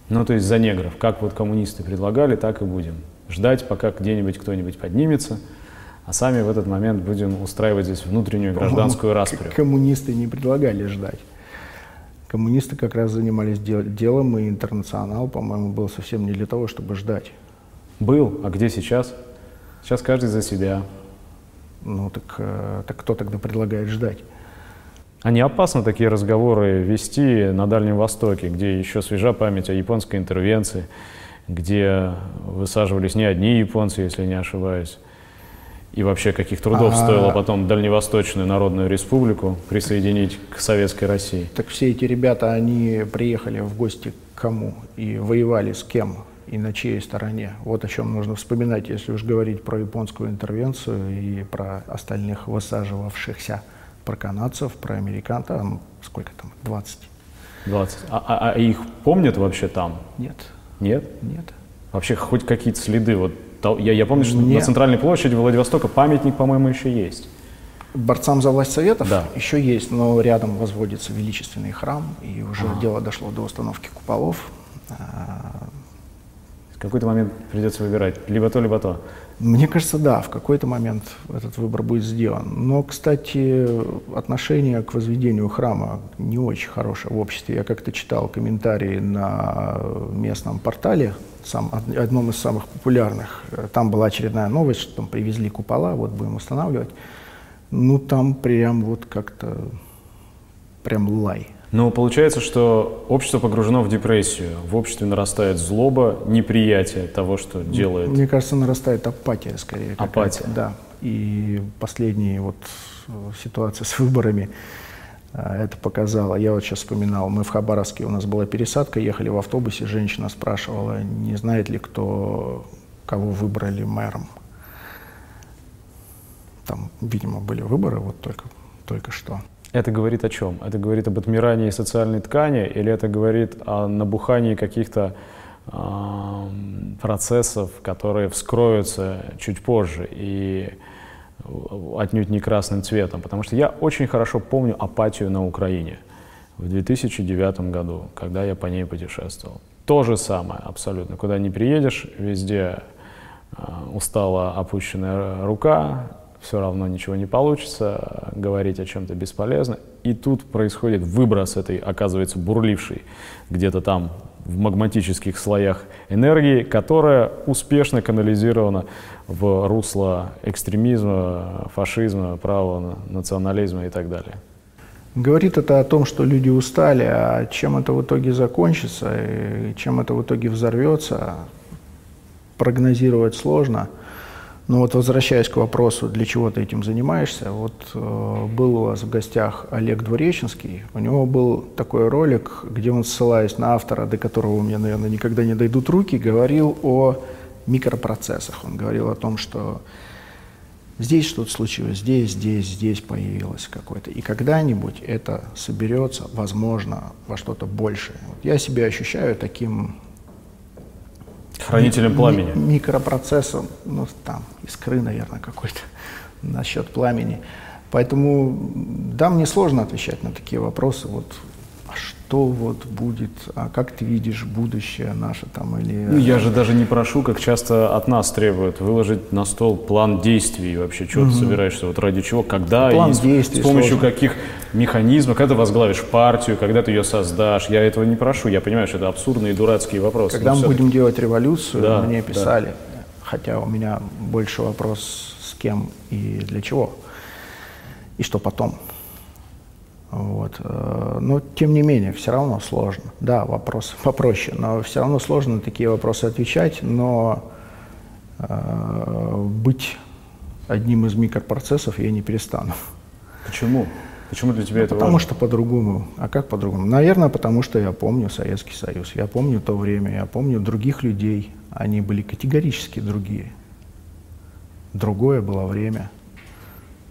Ну, то есть за негров. Как вот коммунисты предлагали, так и будем ждать, пока где-нибудь кто-нибудь поднимется, а сами в этот момент будем устраивать здесь внутреннюю гражданскую расприю. Коммунисты не предлагали ждать. Коммунисты как раз занимались дел делом, и интернационал, по-моему, был совсем не для того, чтобы ждать. Был, а где сейчас? Сейчас каждый за себя. Ну так, э, так кто тогда предлагает ждать? А не опасно такие разговоры вести на Дальнем Востоке, где еще свежа память о японской интервенции, где высаживались не одни японцы, если не ошибаюсь. И вообще каких трудов а... стоило потом Дальневосточную Народную Республику присоединить к Советской России? Так все эти ребята, они приехали в гости к кому и воевали с кем и на чьей стороне. Вот о чем нужно вспоминать, если уж говорить про японскую интервенцию и про остальных высаживавшихся, про канадцев, про американцев, сколько там, 20. 20. А, а, а их помнят вообще там? Нет. Нет? Нет. Вообще хоть какие-то следы? Вот, я, я помню, что Нет. на центральной площади Владивостока памятник, по-моему, еще есть. Борцам за власть Советов да. еще есть, но рядом возводится величественный храм, и уже а. дело дошло до установки куполов. А, в какой-то момент придется выбирать либо то, либо то. Мне кажется, да, в какой-то момент этот выбор будет сделан. Но, кстати, отношение к возведению храма не очень хорошее в обществе. Я как-то читал комментарии на местном портале, сам, одном из самых популярных. Там была очередная новость, что там привезли купола, вот будем устанавливать. Ну, там прям вот как-то, прям лай. Но получается, что общество погружено в депрессию. В обществе нарастает злоба, неприятие того, что делает. Мне кажется, нарастает апатия скорее. Апатия. Да. И последние вот э, ситуации с выборами э, это показало. Я вот сейчас вспоминал, мы в Хабаровске, у нас была пересадка, ехали в автобусе, женщина спрашивала, не знает ли кто, кого выбрали мэром. Там, видимо, были выборы вот только, только что. Это говорит о чем? Это говорит об отмирании социальной ткани или это говорит о набухании каких-то э, процессов, которые вскроются чуть позже и отнюдь не красным цветом? Потому что я очень хорошо помню апатию на Украине в 2009 году, когда я по ней путешествовал. То же самое абсолютно. Куда не приедешь, везде э, устала опущенная рука, все равно ничего не получится, говорить о чем-то бесполезно. И тут происходит выброс этой, оказывается, бурлившей где-то там в магматических слоях энергии, которая успешно канализирована в русло экстремизма, фашизма, правого национализма и так далее. Говорит это о том, что люди устали, а чем это в итоге закончится, и чем это в итоге взорвется, прогнозировать сложно. Но вот возвращаясь к вопросу, для чего ты этим занимаешься, вот э, был у вас в гостях Олег Двореченский, у него был такой ролик, где он, ссылаясь на автора, до которого у меня, наверное, никогда не дойдут руки, говорил о микропроцессах. Он говорил о том, что здесь что-то случилось, здесь, здесь, здесь появилось какое-то. И когда-нибудь это соберется, возможно, во что-то большее. Вот я себя ощущаю таким Хранителем пламени. Микропроцессом, ну там, искры, наверное, какой-то насчет пламени. Поэтому, да, мне сложно отвечать на такие вопросы. Вот что вот будет, а как ты видишь будущее наше там или... Ну, я же даже не прошу, как часто от нас требуют, выложить на стол план действий вообще, что угу. ты собираешься, вот ради чего, когда план и действий с помощью сложно. каких механизмов, когда ты возглавишь партию, когда ты ее создашь. Я этого не прошу, я понимаю, что это абсурдные и дурацкие вопросы. Когда мы будем делать революцию, да, мне писали, да. хотя у меня больше вопрос с кем и для чего, и что потом. Вот. Э, но, тем не менее, все равно сложно. Да, вопрос попроще, но все равно сложно на такие вопросы отвечать, но э, быть одним из микропроцессов я не перестану. Почему? Почему для тебя ну, это Потому важно? что по-другому. А как по-другому? Наверное, потому что я помню Советский Союз, я помню то время, я помню других людей. Они были категорически другие. Другое было время.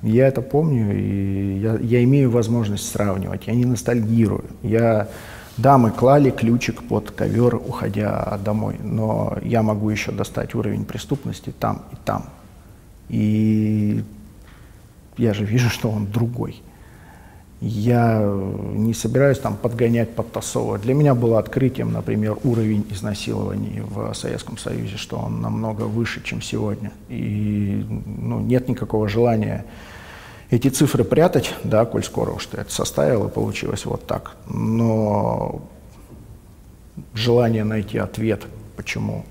Я это помню, и я, я имею возможность сравнивать. Я не ностальгирую. Я, да, мы клали ключик под ковер, уходя домой, но я могу еще достать уровень преступности там и там. И я же вижу, что он другой. Я не собираюсь там подгонять, подтасовывать. Для меня было открытием, например, уровень изнасилований в Советском Союзе, что он намного выше, чем сегодня. И ну, нет никакого желания эти цифры прятать, да, коль скоро уж ты это составил и получилось вот так. Но желание найти ответ, почему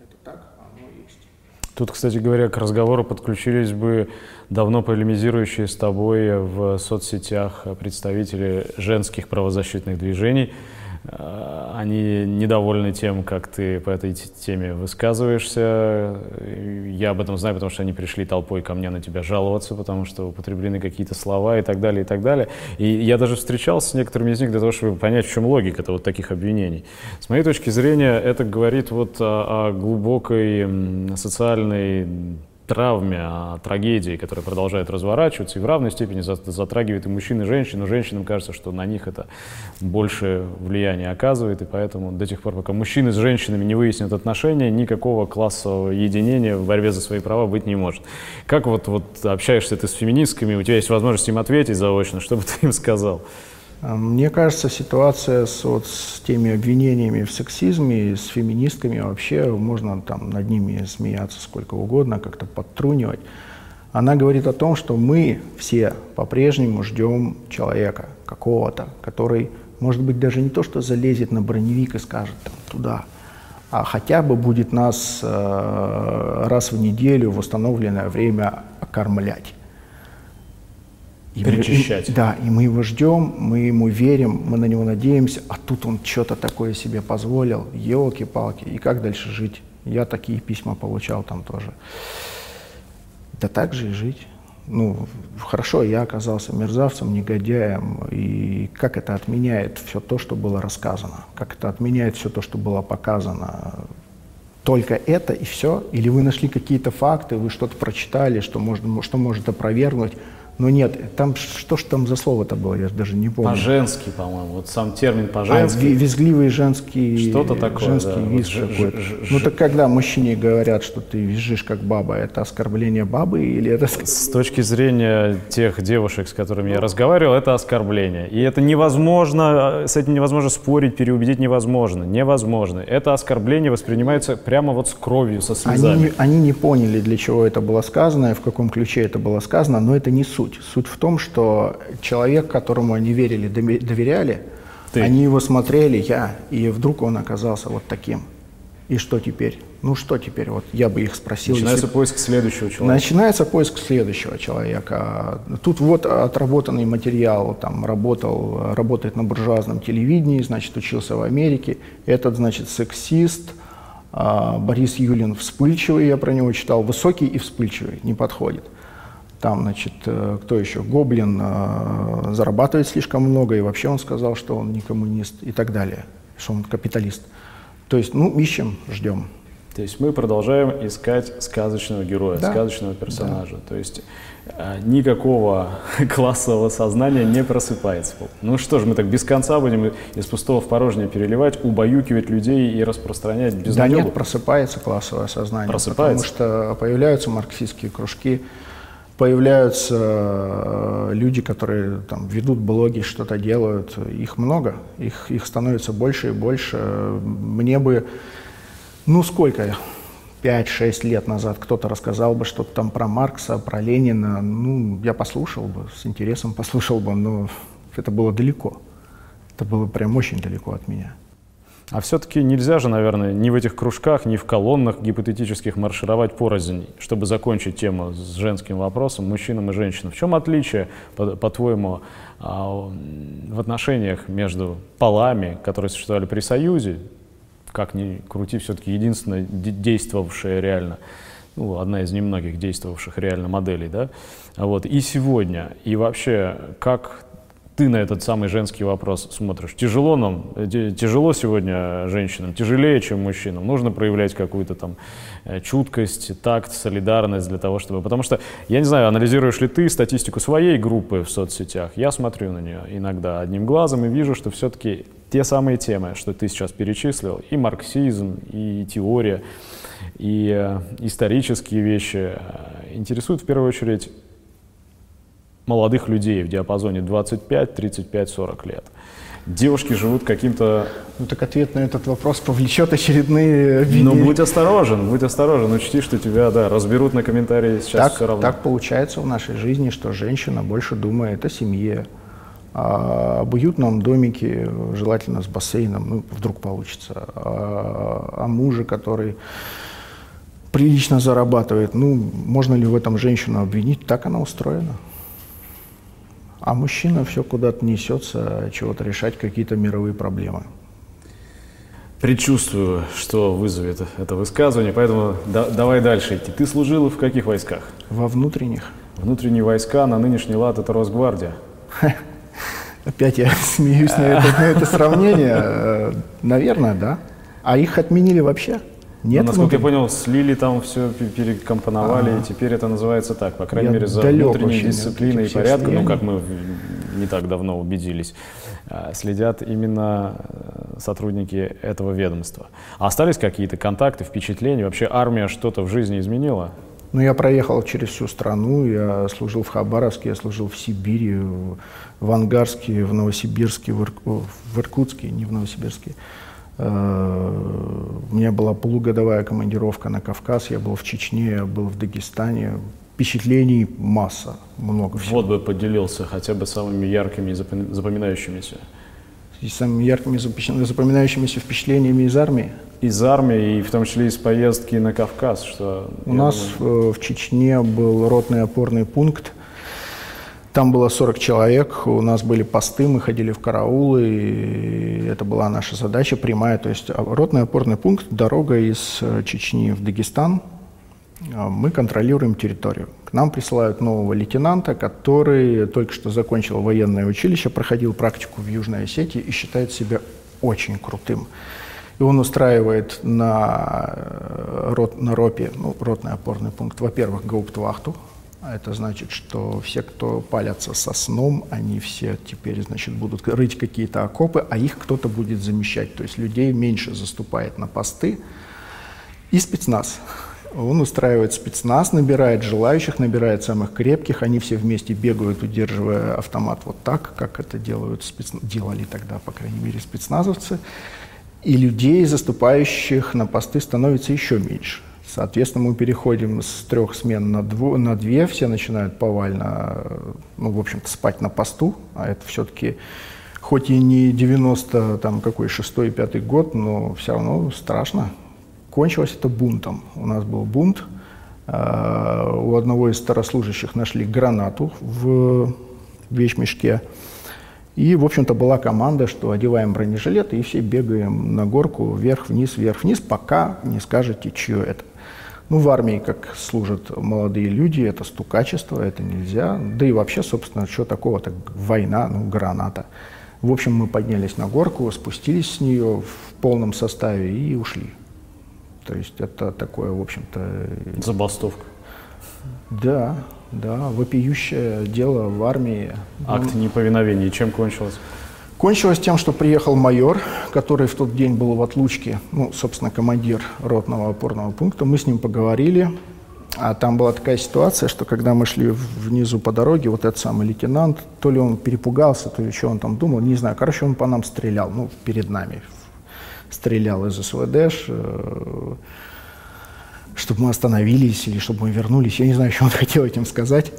это так, оно есть. Тут, кстати говоря, к разговору подключились бы давно полемизирующие с тобой в соцсетях представители женских правозащитных движений – они недовольны тем, как ты по этой теме высказываешься. Я об этом знаю, потому что они пришли толпой ко мне на тебя жаловаться, потому что употреблены какие-то слова и так далее, и так далее. И я даже встречался с некоторыми из них для того, чтобы понять, в чем логика вот таких обвинений. С моей точки зрения, это говорит вот о, о глубокой социальной травме, о трагедии, которая продолжает разворачиваться и в равной степени затрагивает и мужчин, и женщин. Но женщинам кажется, что на них это больше влияния оказывает, и поэтому до тех пор, пока мужчины с женщинами не выяснят отношения, никакого классового единения в борьбе за свои права быть не может. Как вот, вот общаешься ты с феминистками, у тебя есть возможность им ответить заочно, что бы ты им сказал? А, мне кажется, ситуация с, вот, с теми обвинениями в сексизме, с феминистками вообще, можно там над ними смеяться сколько угодно, как-то подтрунивать. Она говорит о том, что мы все по-прежнему ждем человека какого-то, который, может быть, даже не то, что залезет на броневик и скажет там, туда, а хотя бы будет нас э, раз в неделю в установленное время окормлять. И Перечищать. И, да, и мы его ждем, мы ему верим, мы на него надеемся, а тут он что-то такое себе позволил, елки-палки, и как дальше жить? Я такие письма получал там тоже. Да так же и жить. Ну, хорошо, я оказался мерзавцем, негодяем, и как это отменяет все то, что было рассказано? Как это отменяет все то, что было показано? Только это и все? Или вы нашли какие-то факты, вы что-то прочитали, что может, что может опровергнуть? Но нет, там что ж там за слово-то было, я даже не помню. По-женски, по-моему, вот сам термин по-женски. А, визгливый женский, Что-то такое, женский да. визг вот какой-то. Ну так когда мужчине говорят, что ты визжишь как баба, это оскорбление бабы или это... С точки зрения тех девушек, с которыми я разговаривал, это оскорбление. И это невозможно, с этим невозможно спорить, переубедить невозможно. Невозможно. Это оскорбление воспринимается прямо вот с кровью, со слезами. Они, они не поняли, для чего это было сказано, в каком ключе это было сказано, но это не суть суть. Суть в том, что человек, которому они верили, доверяли, Ты. Они его смотрели, я, и вдруг он оказался вот таким. И что теперь? Ну что теперь? Вот я бы их спросил. Начинается если- поиск следующего человека. Начинается поиск следующего человека. Тут вот отработанный материал, там работал, работает на буржуазном телевидении, значит, учился в Америке. Этот, значит, сексист. А, Борис Юлин вспыльчивый, я про него читал, высокий и вспыльчивый, не подходит. Там, значит, э, кто еще? Гоблин э, зарабатывает слишком много, и вообще он сказал, что он не коммунист и так далее, что он капиталист. То есть, ну, ищем, ждем. То есть мы продолжаем искать сказочного героя, Да. сказочного персонажа. То есть э, никакого классового сознания не просыпается. Ну что ж, мы так без конца будем из пустого в порожнее переливать, убаюкивать людей и распространять без Да нет, просыпается классовое сознание. Просыпается? Потому что появляются марксистские кружки, появляются э, люди, которые там ведут блоги, что-то делают. Их много, их, их становится больше и больше. Мне бы, ну сколько, 5-6 лет назад кто-то рассказал бы что-то там про Маркса, про Ленина. Ну, я послушал бы, с интересом послушал бы, но это было далеко. Это было прям очень далеко от меня. А все-таки нельзя же, наверное, ни в этих кружках, ни в колоннах гипотетических маршировать порознь, чтобы закончить тему с женским вопросом, мужчинам и женщинам. В чем отличие, по- по-твоему, а, в отношениях между полами, которые существовали при Союзе, как ни крути, все-таки единственная де- действовавшая реально, ну, одна из немногих действовавших реально моделей, да, вот, и сегодня, и вообще, как ты на этот самый женский вопрос смотришь? Тяжело нам, э, тяжело сегодня женщинам, тяжелее, чем мужчинам. Нужно проявлять какую-то там э, чуткость, такт, солидарность для того, чтобы... Потому что, я не знаю, анализируешь ли ты статистику своей группы в соцсетях? Я смотрю на нее иногда одним глазом и вижу, что все-таки те самые темы, что ты сейчас перечислил, и марксизм, и теория, и э, исторические вещи интересуют в первую очередь молодых людей в диапазоне 25, 35, 40 лет. Девушки живут каким-то... Ну так ответ на этот вопрос повлечет очередные обвинения. будь осторожен, будь осторожен, учти, что тебя, да, разберут на комментарии сейчас так, все равно. так получается в нашей жизни, что женщина больше думает о семье, а, об уютном домике, желательно с бассейном, ну, вдруг получится, а, о муже, который прилично зарабатывает. Ну, можно ли в этом женщину обвинить? Так она устроена. А мужчина все куда-то несется, чего-то решать, какие-то мировые проблемы. Предчувствую, что вызовет это высказывание, поэтому да- давай дальше идти. Ты служил в каких войсках? Во внутренних Внутренние войска на нынешний лад это Росгвардия. Опять я смеюсь на это, на это сравнение. Э, Наверное, да. А их отменили вообще? Нет? Ну, насколько я внутренних? понял, слили там все, перекомпоновали, и теперь это называется так, по крайней Я мере, за внутренней дисциплиной и порядком, ну, как мы не так давно убедились, а, следят именно э, сотрудники этого ведомства. А остались какие-то контакты, впечатления? Вообще армия что-то в жизни изменила? Ну, я проехал через всю страну, я служил в Хабаровске, я служил в Сибири, в в Ангарске, в Новосибирске, в, Ирк- в Иркутске, не в Новосибирске. Э, У меня была полугодовая командировка на Кавказ, я был в Чечне, я был в Дагестане. Впечатлений масса, много всего. Вот бы поделился хотя бы самыми яркими и запоми- запоминающимися. И самыми яркими запоминающимися впечатлениями из армии. Из армии, и в том числе из поездки на Кавказ, что... У нас думаю, э, в Чечне был ротный опорный пункт. Там было 40 человек, у нас были посты, мы ходили в караулы, и это была наша задача прямая. То есть а, ротный опорный пункт, дорога из э, Чечни в Дагестан, а, мы контролируем территорию. К нам присылают нового лейтенанта, который только что закончил военное училище, проходил практику в Южной Осетии и считает себя очень крутым. И он устраивает на, э, рот, на РОПе, ну, ротный опорный пункт, во-первых, гауптвахту. А Это значит, что все, кто палятся со сном, они все теперь, значит, будут рыть какие-то окопы, а их кто-то будет замещать. То есть людей меньше заступает на посты. И спецназ. Он устраивает спецназ, набирает желающих, набирает самых крепких. Они все вместе бегают, удерживая автомат вот так, как это делают спецна- делали тогда, по крайней мере, спецназовцы. И людей, заступающих на посты, становится еще меньше. Соответственно, мы переходим с трех смен на, дво, на две, все начинают повально, э, ну, в общем-то, спать на посту, а это все-таки хоть и не 90, там, какой, шестой, пятый год, но все равно страшно. Кончилось это бунтом. У нас был бунт. Э, у одного из старослужащих нашли гранату в вещмешке. И, в общем-то, была команда, что одеваем бронежилеты и все бегаем на горку вверх-вниз, вверх-вниз, пока не скажете, чье это. Ну, в армии, как служат молодые люди, это стукачество, это нельзя. Да и вообще, собственно, что такого, так война, ну, граната. В общем, мы поднялись на горку, спустились с нее в полном составе и ушли. То есть это такое, в общем-то... Забастовка. Да, да, вопиющее дело в армии. Акт неповиновения. Чем кончилось? Кончилось тем, что приехал майор, который в тот день был в отлучке, ну, собственно, командир ротного опорного пункта. Мы с ним поговорили, а там была такая ситуация, что когда мы шли внизу по дороге, вот этот самый лейтенант, то ли он перепугался, то ли что он там думал, не знаю. Короче, он по нам стрелял, ну, перед нами. Стрелял из СВД, э, чтобы мы остановились или чтобы мы вернулись. Я не знаю, что он хотел этим сказать.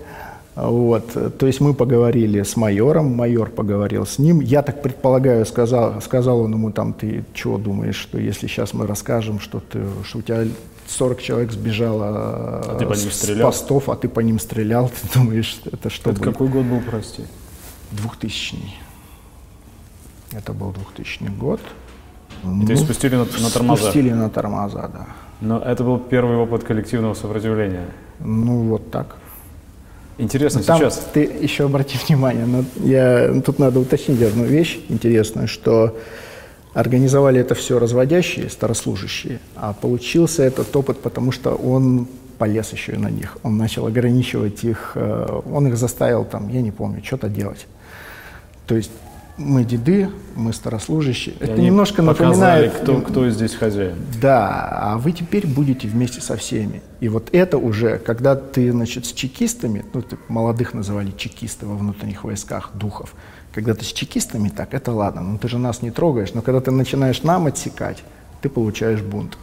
Вот. То есть мы поговорили с майором, майор поговорил с ним. Я так предполагаю, сказал, сказал он ему там, ты чего думаешь, что если сейчас мы расскажем, что, ты, что у тебя 40 человек сбежало а ты по ним с стрелял? постов, а ты по ним стрелял, ты думаешь, это что Это будет? какой год был, прости? 2000 Это был 2000 год. И то есть спустили на, на тормоза? Спустили на тормоза, да. Но это был первый опыт коллективного сопротивления. Ну, вот так. Интересно, Там сейчас ты еще обрати внимание, на, я, тут надо уточнить одну вещь интересную, что организовали это все разводящие, старослужащие, а получился этот опыт, потому что он полез еще и на них. Он начал ограничивать их, э, он их заставил там, я не помню, что-то делать. То есть мы деды, мы старослужащие. И это немножко показали, напоминает... кто, кто здесь хозяин. Да, а вы теперь будете вместе со всеми. И вот это уже, когда ты, значит, с чекистами, ну, ты молодых называли чекисты во внутренних войсках, духов, когда ты с чекистами так, это ладно, ну ты же нас не трогаешь, но когда ты начинаешь нам отсекать, ты получаешь бунт.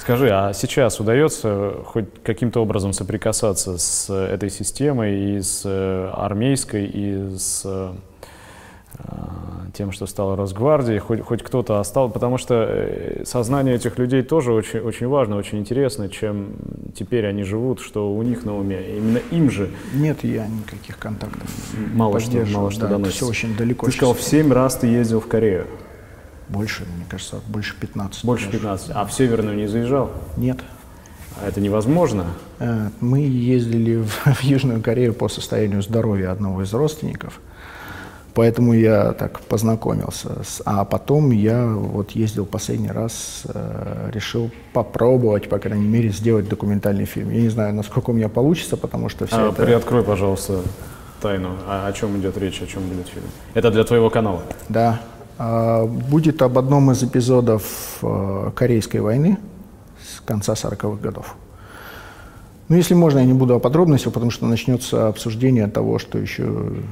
Скажи, а сейчас удается хоть каким-то образом соприкасаться с этой системой и с э, армейской, и с э, тем, что стало Росгвардией, хоть, хоть кто-то остался, потому что э, сознание этих людей тоже очень, очень важно, очень интересно, чем теперь они живут, что у них на уме. Именно им же Нет, я никаких контактов. мало что, мало что да, доносится. все очень далеко. Ты сказал, в 7 раз ты ездил в Корею. Больше, мне кажется, больше 15. Больше даже. 15. А в Северную не заезжал? Нет. А это невозможно. Э, Мы ездили в, в Южную Корею по состоянию здоровья одного из родственников. Поэтому я так познакомился. С, а потом я вот ездил последний раз, э, решил попробовать, по крайней мере, сделать документальный фильм. Я не знаю, насколько у меня получится, потому что все А, это... Приоткрой, пожалуйста, тайну. А о чем идет речь, о чем будет фильм? Это для твоего канала. Да. А, Будет об одном из эпизодов э, Корейской войны с конца 40-х годов. Ну, если можно, я не буду о подробностях, потому что начнется обсуждение того, что еще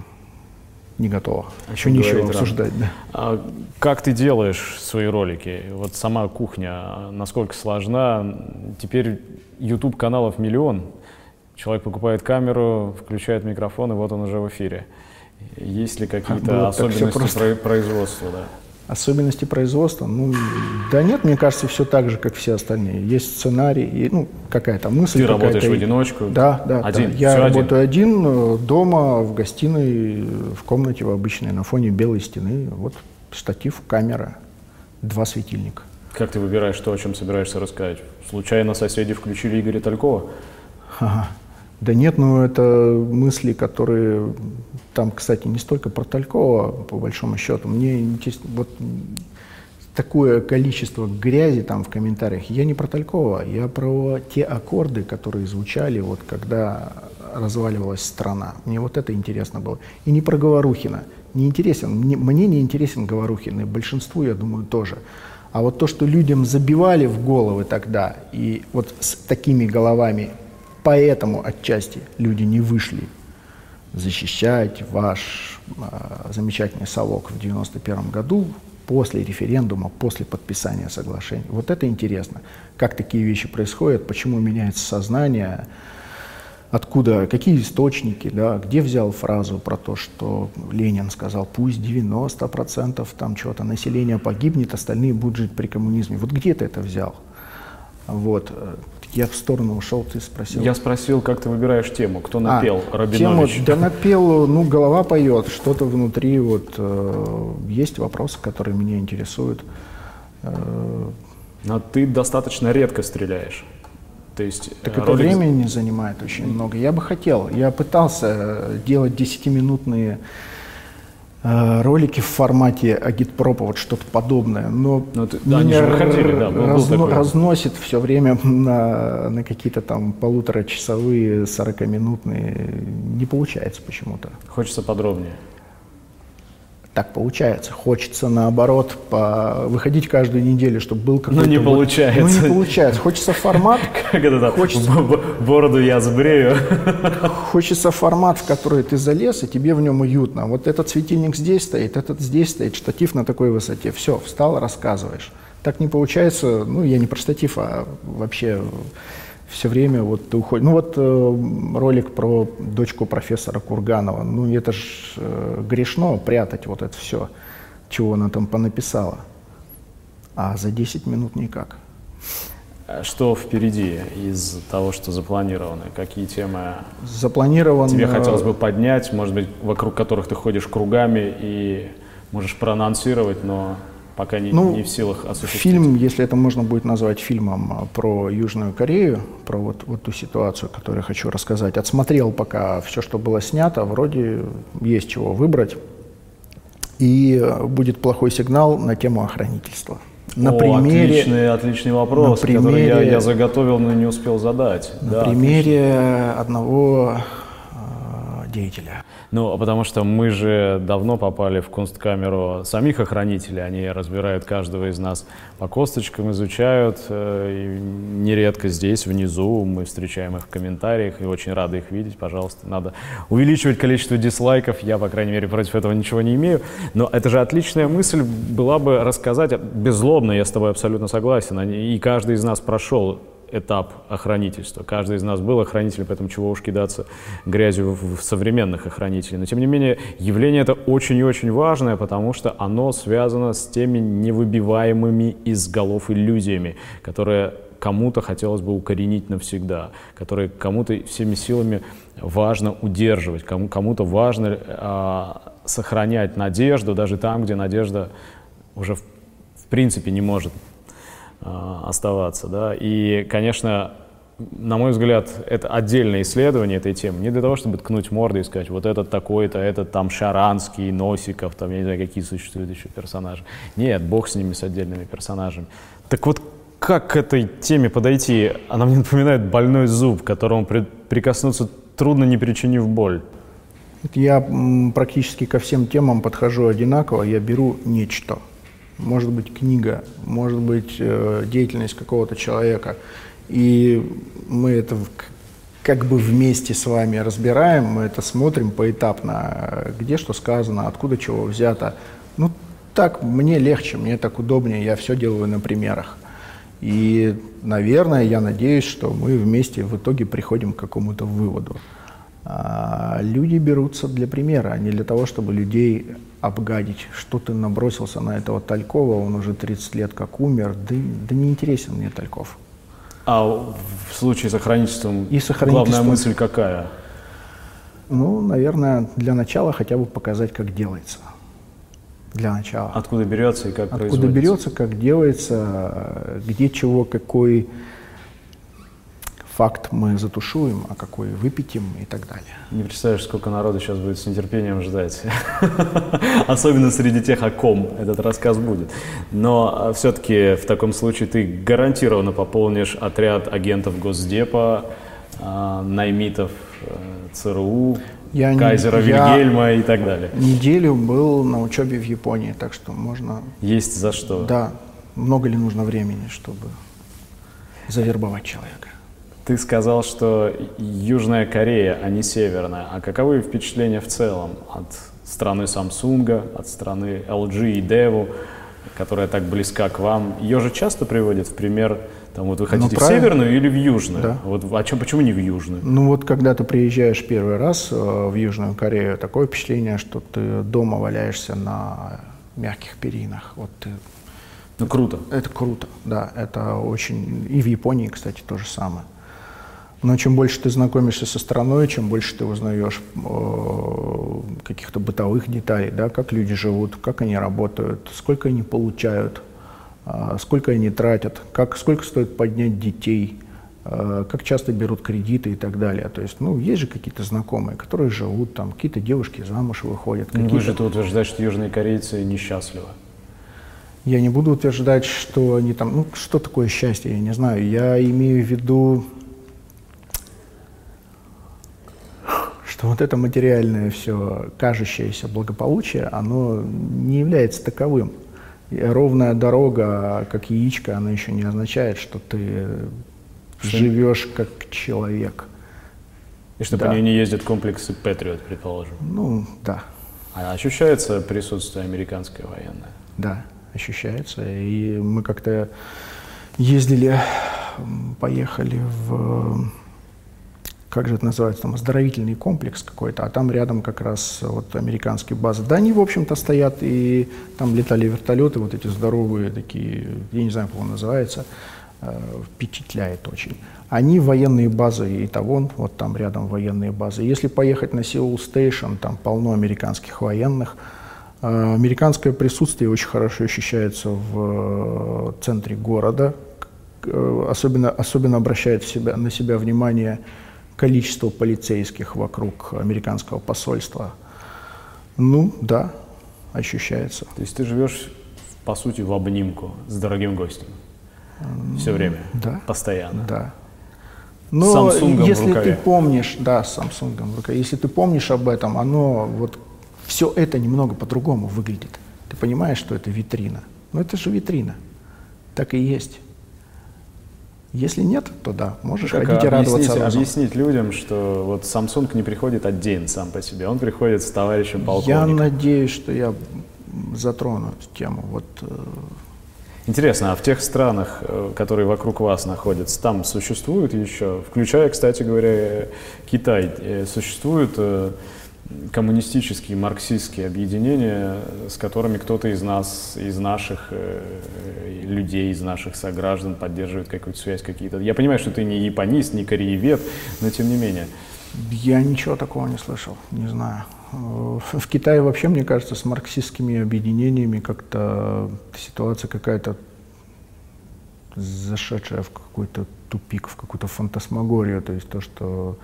не готово. Еще чем нечего обсуждать. Да. А как ты делаешь свои ролики? Вот сама кухня, а насколько сложна? Теперь YouTube каналов миллион. Человек покупает камеру, включает микрофон, и вот он уже в эфире. Есть ли какие-то всё особенности производства? Да? Особенности производства? Ну, да нет, мне кажется, все так же, как все остальные. Есть сценарий, и, ну, какая-то мысль. Ты работаешь в одиночку? Да, да. Один? да. Я один? работаю один, э, дома, в гостиной, в комнате в обычной, на фоне белой стены. Вот штатив, камера, два светильника. Как ты выбираешь то, о чем собираешься рассказать? Случайно соседи включили Игоря Талькова? Ага. Да нет, ну это мысли, которые там, кстати, не столько про Талькова, по большому счету. Мне вот такое количество грязи там в комментариях. Я не про Талькова, я про те аккорды, которые звучали, вот когда разваливалась страна. Мне вот это интересно было. И не про Говорухина. Не интересен, мне, мне не интересен Говорухин, и большинству, я думаю, тоже. А вот то, что людям забивали в головы тогда, и вот с такими головами, поэтому отчасти люди не вышли защищать ваш э, замечательный совок в 91 году после референдума, после подписания соглашений. Вот это интересно, как такие вещи происходят, почему меняется сознание. откуда, какие источники, да, где взял фразу про то, что Ленин сказал, пусть 90% там чего-то населения погибнет, остальные будут жить при коммунизме. Вот где ты это взял? Вот. Я в сторону ушел, ты спросил. Я спросил, как ты выбираешь тему, кто напел, а, Рабинович? Тему, да напел, ну, голова поет, что-то внутри, вот, э, есть вопросы, которые меня интересуют. Э, Но ты достаточно редко стреляешь. То есть так это времени занимает очень много. Я бы хотел, я пытался э, делать 10-минутные э, ролики в формате агитпропа, вот что-то подобное, но ну, ты, да, меня хотели, да, разно, разносит все время на, на какие-то там полуторачасовые, 40-минутные. Не получается почему-то. Хочется подробнее так получается. Хочется, наоборот, по... выходить каждую неделю, чтобы был какой-то... Ну, не получается. Ну, не получается. Хочется формат... Как это? Хочется... Бороду я сбрею. Хочется формат, в который ты залез, и тебе в нем уютно. Вот этот светильник здесь стоит, этот здесь стоит, штатив на такой высоте. Все, встал, рассказываешь. Так не получается, ну, я не про штатив, а вообще все время вот ты уходишь. Ну вот э, ролик про дочку профессора Курганова. Ну это ж э, грешно прятать вот это все, чего она там понаписала. А за 10 минут никак. А что впереди из того, что запланировано? Какие темы Запланировано... тебе хотелось бы поднять, может быть, вокруг которых ты ходишь кругами и можешь проанонсировать, но пока не, ну, не в силах осуществить. Фильм, если это можно будет назвать фильмом а, про Южную Корею, про вот, вот ту ситуацию, которую я хочу рассказать, отсмотрел пока все, что было снято, вроде есть чего выбрать. И а, будет плохой сигнал на тему охранительства. На О, примере, отличный, отличный вопрос, на примере, который я, я заготовил, но не успел задать. На да, примере отлично. одного э, деятеля. Ну, потому что мы же давно попали в кунсткамеру самих охранителей, они разбирают каждого из нас по косточкам, изучают, э, и нередко здесь, внизу, мы встречаем их в комментариях, и очень рады их видеть, пожалуйста, надо увеличивать количество дизлайков, я, по крайней мере, против этого ничего не имею, но это же отличная мысль была бы рассказать, беззлобно, я с тобой абсолютно согласен, и каждый из нас прошел этап охранительства. Каждый из нас был охранителем, поэтому чего уж кидаться грязью в, в современных охранителей. Но тем не менее, явление это очень и очень важное, потому что оно связано с теми невыбиваемыми из голов иллюзиями, которые кому-то хотелось бы укоренить навсегда, которые кому-то всеми силами важно удерживать, кому- кому-то важно э, сохранять надежду даже там, где надежда уже в, в принципе не может оставаться. Да? И, конечно, на мой взгляд, это отдельное исследование этой темы. Не для того, чтобы ткнуть мордой и сказать, вот этот такой-то, этот там Шаранский, Носиков, там, я не знаю, какие существуют еще персонажи. Нет, бог с ними, с отдельными персонажами. Так вот, как к этой теме подойти? Она мне напоминает больной зуб, к которому прикоснуться трудно, не причинив боль. Я практически ко всем темам подхожу одинаково. Я беру нечто может быть книга, может быть э, деятельность какого-то человека. И мы это как бы вместе с вами разбираем, мы это смотрим поэтапно, где что сказано, откуда чего взято. Ну, так мне легче, мне так удобнее, я все делаю на примерах. И, наверное, я надеюсь, что мы вместе в итоге приходим к какому-то выводу. А люди берутся для примера, а не для того, чтобы людей обгадить. Что ты набросился на этого Талькова, он уже 30 лет как умер, да, да не интересен мне Тальков. А в случае с охранительством, И с охранительством главная мысль какая? Ну, наверное, для начала хотя бы показать, как делается. Для начала. Откуда берется и как Откуда производится? Откуда берется, как делается, где чего, какой факт мы затушуем, а какой выпятим и так далее. Не представляешь, сколько народу сейчас будет с нетерпением ждать. Особенно среди тех, о ком этот рассказ будет. Но а, все-таки в таком случае ты гарантированно пополнишь отряд агентов Госдепа, а, наймитов э, ЦРУ, я Кайзера не, Вильгельма и так далее. Неделю был на учебе в Японии, так что можно... Есть за что? Да. Много ли нужно времени, чтобы завербовать человека? Ты сказал, что Южная Корея, а не Северная. А каковы впечатления в целом от страны Samsung, от страны LG и Devo? которая так близка к вам, ее же часто приводят в пример, там вот вы Ну, хотите в правильно. северную или в южную? Да. Вот а чем, почему не в южную? Ну вот когда ты приезжаешь первый раз э, в Южную Корею, такое впечатление, что ты дома валяешься на мягких перинах. Вот ты- Ну круто. это круто, да, это очень... И в Японии, кстати, то же самое. Но чем больше ты знакомишься со страной, чем больше ты узнаешь э, каких-то бытовых деталей, да, как люди живут, как они работают, сколько они получают, э, сколько они тратят, как, сколько стоит поднять детей, э, как часто берут кредиты и так далее. То есть, ну, есть же какие-то знакомые, которые живут там, какие-то девушки замуж выходят, Ну, Вы какие-то же тут утверждаете, что южные корейцы несчастливы. Я не буду утверждать, что они там, ну, что такое счастье, я не знаю. Я имею в виду, что вот это материальное все, кажущееся благополучие, оно не является таковым. И ровная дорога, как яичко, она еще не означает, что ты живешь как человек. И что Да. по ней не ездят комплексы Патриот, предположим. Ну, да, А ощущается присутствие американское военное? Да, ощущается. И мы как-то ездили, поехали в, как же это называется, там оздоровительный комплекс какой-то, а там рядом как раз вот американские базы. Да, они, в общем-то, стоят, и там летали вертолеты, вот эти здоровые такие, я не знаю, как он называется, э, впечатляет очень. Они военные базы, и того, вот там рядом военные базы. Если поехать на Сеул Стейшн, там полно американских военных, Э, Американское присутствие очень хорошо ощущается в э, центре города. Особенно, особенно обращает себя, на себя внимание количество полицейских вокруг американского посольства. Ну, да, ощущается. То есть ты живешь, по сути, в обнимку с дорогим гостем. Все время. да. Постоянно. Да. Но Самсунгом если ты помнишь, да, с Samsung в рукаве, если ты помнишь об этом, оно вот все это немного по-другому выглядит. Ты понимаешь, что это витрина. Но это же витрина. Так и есть. Если нет, то да, можешь Как ходить и радоваться объяснить, розам. объяснить людям, что вот Samsung не приходит один сам по себе, он приходит с товарищем Я полковником. надеюсь, что я затрону эту тему. Вот, э, Интересно, а в тех странах, э, которые вокруг вас находятся, там существуют еще, включая, кстати говоря, Китай, э, существуют коммунистические, марксистские объединения, с которыми кто-то из нас, из наших э, э, людей, из наших сограждан поддерживает какую-то связь какие-то. Я понимаю, что ты не японист, не кореевед, но тем не менее. Я ничего такого не слышал, не знаю. В Китае вообще, мне кажется, с марксистскими объединениями как-то ситуация какая-то зашедшая в какой-то тупик, в какую-то фантасмагорию. То есть то, что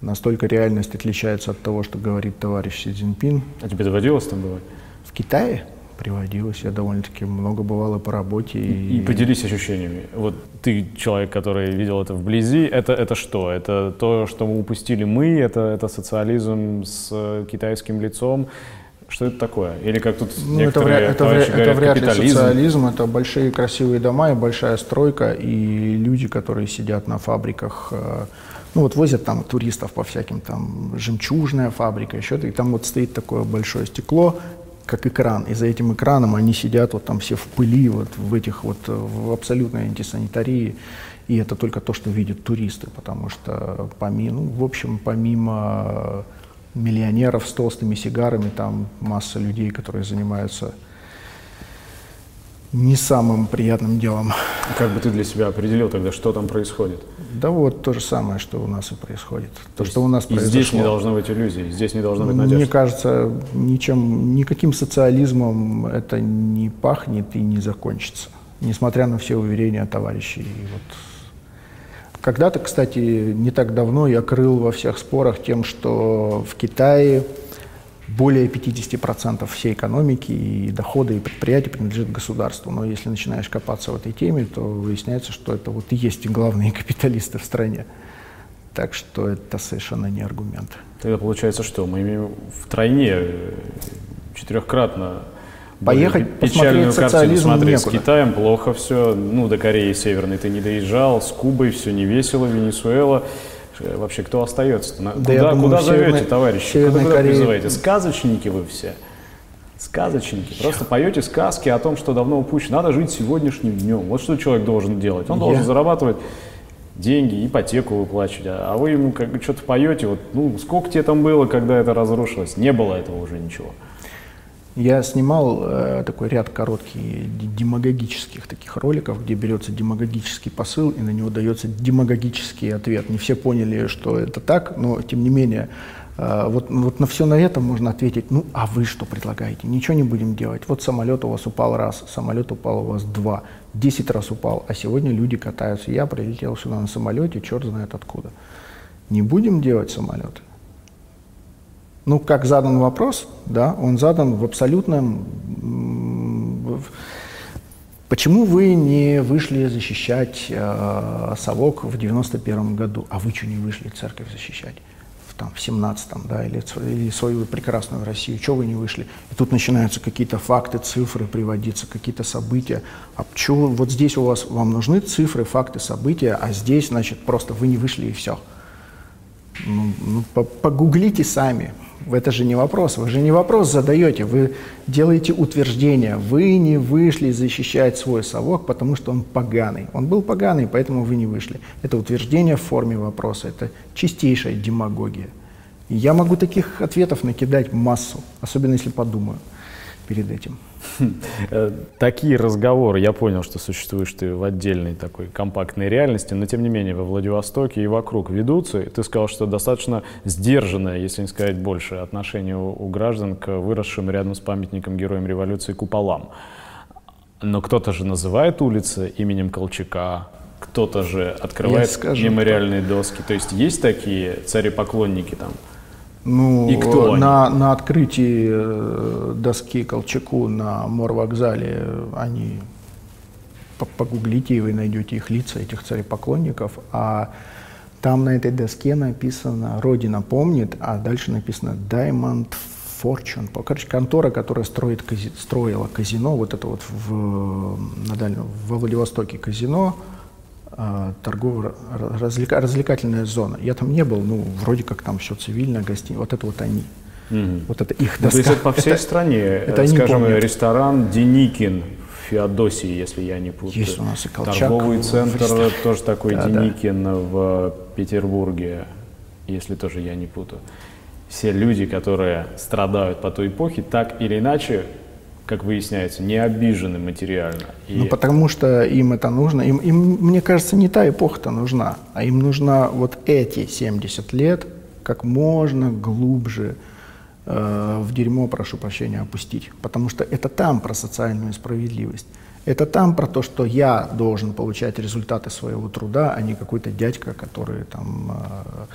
настолько реальность отличается от того, что говорит товарищ Си Цзиньпин. А тебе доводилось там бывать? В Китае приводилось, я довольно-таки много бывало по работе. И поделись ощущениями. Вот ты человек, который видел это вблизи, это, это что? Это то, что мы упустили мы, это, это социализм с китайским лицом. Что это такое? Или как тут Ну, это, некоторые вряд, это, вряд, это говорят, вряд ли капитализм? социализм, это большие красивые дома и большая стройка, и люди, которые сидят на фабриках, э, ну вот возят там туристов по всяким, там жемчужная фабрика, еще и там вот стоит такое большое стекло, как экран, и за этим экраном они сидят вот там все в пыли, вот в этих вот, э, в абсолютной антисанитарии, и это только то, что видят туристы, потому что помимо, ну, в общем, помимо миллионеров с толстыми сигарами, там масса людей, которые занимаются не самым приятным делом. Как бы ты для себя определил тогда, что там происходит? Да вот то же самое, что у нас и происходит. То, есть что у нас и произошло. здесь не должно быть иллюзий, здесь не должно быть надежды. Мне кажется, ничем, никаким социализмом это не пахнет и не закончится, несмотря на все уверения товарищей. И вот когда-то, кстати, не так давно я крыл во всех спорах тем, что в Китае более 50% всей экономики и доходы и предприятий принадлежит государству. Но если начинаешь копаться в этой теме, то выясняется, что это вот и есть главные капиталисты в стране. Так что это совершенно не аргумент. Тогда получается что? Мы имеем втройне, э, четырехкратно Поехать печальную посмотреть социализм смотреть. С некуда. Китаем плохо все, ну до Кореи Северной ты не доезжал, с Кубой все не весело, Венесуэла. Э, Вообще, кто остается? Да куда думаю, куда зовете, Северной- товарищи? Северной куда, куда призываете? Сказочники вы все. Сказочники. Просто поете сказки о том, что давно упущено. Надо жить сегодняшним днем. Вот что человек должен делать. Он должен Я- зарабатывать деньги, ипотеку выплачивать. А а вы ему как бы что-то поете, вот, ну, сколько тебе там было, когда это разрушилось? Не было этого уже ничего. Я снимал э, такой ряд коротких демагогических таких роликов, где берется демагогический посыл и на него дается демагогический ответ. Не все поняли, что это так, но тем не менее, э, вот, вот на все на это можно ответить, ну а вы что предлагаете? Ничего не будем делать. Вот самолет у вас упал раз, самолет упал у вас два, десять раз упал, а сегодня люди катаются. Я прилетел сюда на самолете, черт знает откуда. Не будем делать самолеты. Ну, как задан вопрос, да, он задан в абсолютном... Почему вы не вышли защищать э, совок в 91 году? А вы что не вышли церковь защищать? В, там, в 17-м, да, или, или свою прекрасную Россию? Чего вы не вышли? И тут начинаются какие-то факты, цифры приводиться, какие-то события. А чего вот здесь у вас, вам нужны цифры, факты, события, а здесь, значит, просто вы не вышли и все. Ну, ну, по- погуглите сами. Это же не вопрос. Вы же не вопрос задаете. Вы делаете утверждение. Вы не вышли защищать свой совок, потому что он поганый. Он был поганый, поэтому вы не вышли. Это утверждение в форме вопроса. Это чистейшая демагогия. Я могу таких ответов накидать массу, особенно если подумаю перед этим. Такие разговоры, я понял, что существуешь ты в отдельной такой компактной реальности, но тем не менее во Владивостоке и вокруг ведутся. И ты сказал, что достаточно сдержанное, если не сказать больше, отношение у, у граждан к выросшим рядом с памятником героям революции куполам. Но кто-то же называет улицы именем Колчака, кто-то же открывает мемориальные доски. То есть есть такие цари-поклонники там? Ну, И кто они? на, на открытии э, доски Колчаку на морвокзале э, они по- погуглите, и вы найдете их лица, этих царепоклонников. А там на этой доске написано «Родина помнит», а дальше написано «Diamond Fortune». Короче, контора, которая строит, кази- строила казино, вот это вот в, на Дальнем, во Владивостоке казино, торгово-развлекательная зона. Я там не был, ну, вроде как там все цивильно, гостиница. Вот это вот они. Вот это их Ну, доска. то есть это по всей Это- стране, это э, они скажем, помнят. ресторан Деникин в Феодосии, если я не путаю. Есть у нас и Колчак Торговый центр тоже такой Да, да. Деникин в Петербурге, если тоже я не путаю. Все люди, которые страдают по той эпохе, так или иначе, как выясняется, не обижены материально. И Ну, потому что им это нужно. Им, им, мне кажется, не та эпоха-то нужна, а им нужна вот эти 70 лет как можно глубже э, в дерьмо, прошу прощения, опустить. Потому что это там про социальную справедливость. Это там про то, что я должен получать результаты своего труда, а не какой-то дядька, который там э,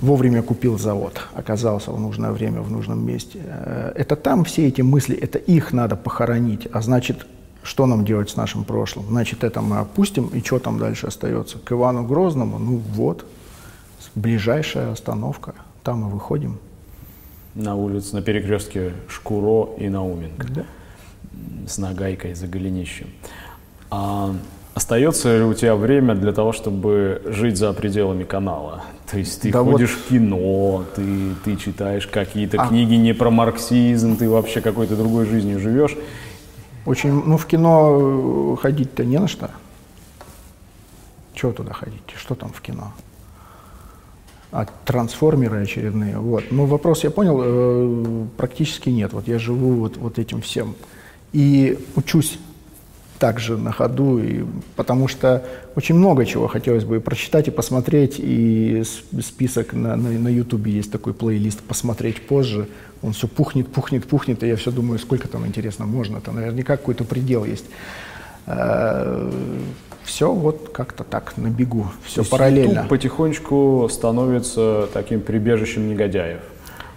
вовремя купил завод, оказался в нужное время в нужном месте. Э, Это там все эти мысли, это их надо похоронить. А значит, что нам делать с нашим прошлым? Значит, это мы опустим, и что там дальше остается? К Ивану Грозному? Ну вот, ближайшая остановка, там мы выходим. на улице, на перекрестке Шкуро и Науменко. Да. с нагайкой за голенищем. А остается ли у тебя время для того, чтобы жить за пределами канала? То есть ты Да вот- ходишь в кино, ты, ты читаешь какие-то А. книги не про марксизм, ты вообще какой-то другой жизнью живешь. Очень, ну в кино э, ходить-то не на что. Чего туда ходить? Что там в кино? А трансформеры очередные. Вот. Ну, вопрос я понял, э, практически нет. Вот я живу вот, вот этим всем. И учусь также на ходу, и, потому что очень много чего хотелось бы и прочитать и посмотреть, и список на, на, на YouTube есть такой плейлист «Посмотреть позже». Он все пухнет, пухнет, пухнет, и я все думаю, сколько там, интересно, можно. Там наверняка какой-то предел есть. Все вот как-то так, на бегу, все параллельно. YouTube потихонечку становится таким прибежищем негодяев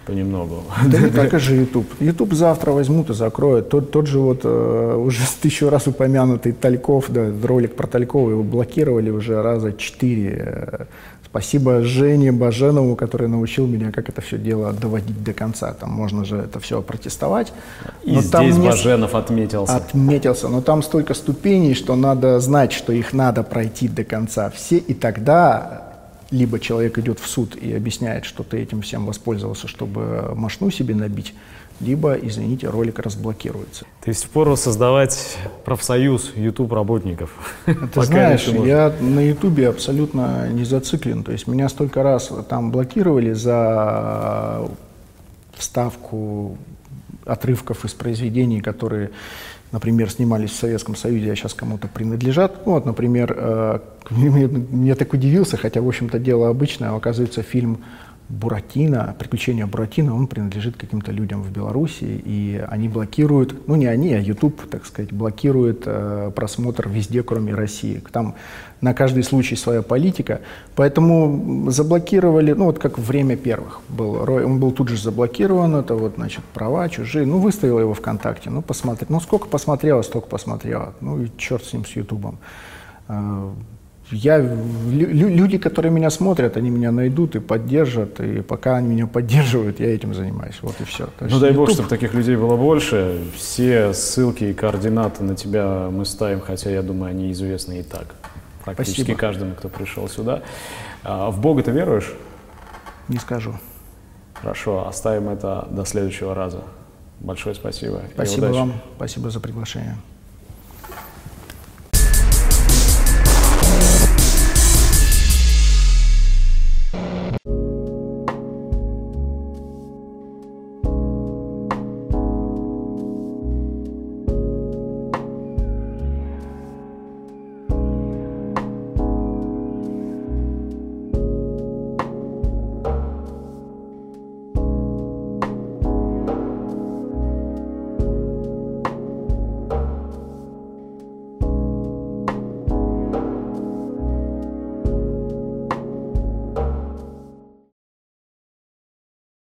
понемногу. Да не так же YouTube. YouTube завтра возьмут и закроют. Тот, тот же вот э, уже тысячу раз упомянутый Тальков, да, ролик про Талькова, его блокировали уже раза четыре. Э, Спасибо Жене Баженову, который научил меня, как это все дело доводить до конца. Там можно же это все протестовать. И Но там здесь не- Баженов отметился. Отметился, но там столько ступеней, что надо знать, что их надо пройти до конца все, и тогда либо человек идет в суд и объясняет, что ты этим всем воспользовался, чтобы машину себе набить, либо, извините, ролик разблокируется. То есть впору создавать профсоюз YouTube работников. Ты знаешь, я на YouTube абсолютно не зациклен. То есть меня столько раз там блокировали за вставку отрывков из произведений, которые, например, снимались в Советском Союзе, а сейчас кому-то принадлежат. Вот, например, э, я так удивился, хотя, в общем-то, дело обычное, оказывается, фильм Буратино, приключения Буратино, он принадлежит каким-то людям в Беларуси, и они блокируют, ну не они, а YouTube, так сказать, блокирует э, просмотр везде, кроме России. Там на каждый случай своя политика, поэтому заблокировали, ну вот как время первых был, он был тут же заблокирован, это вот, значит, права чужие, ну выставил его ВКонтакте, ну посмотри, ну сколько посмотрела, столько посмотрела, ну и черт с ним, с Ютубом. Э, я, люди, которые меня смотрят, они меня найдут и поддержат, и пока они меня поддерживают, я этим занимаюсь. Вот и все. То ну дай YouTube... бог, чтобы таких людей было больше. Все ссылки и координаты на тебя мы ставим, хотя я думаю, они известны и так. Практически Спасибо. каждому, кто пришел сюда. А в Бога ты веруешь? Не скажу. Хорошо, оставим это до следующего раза. Большое спасибо. Спасибо вам. Спасибо за приглашение.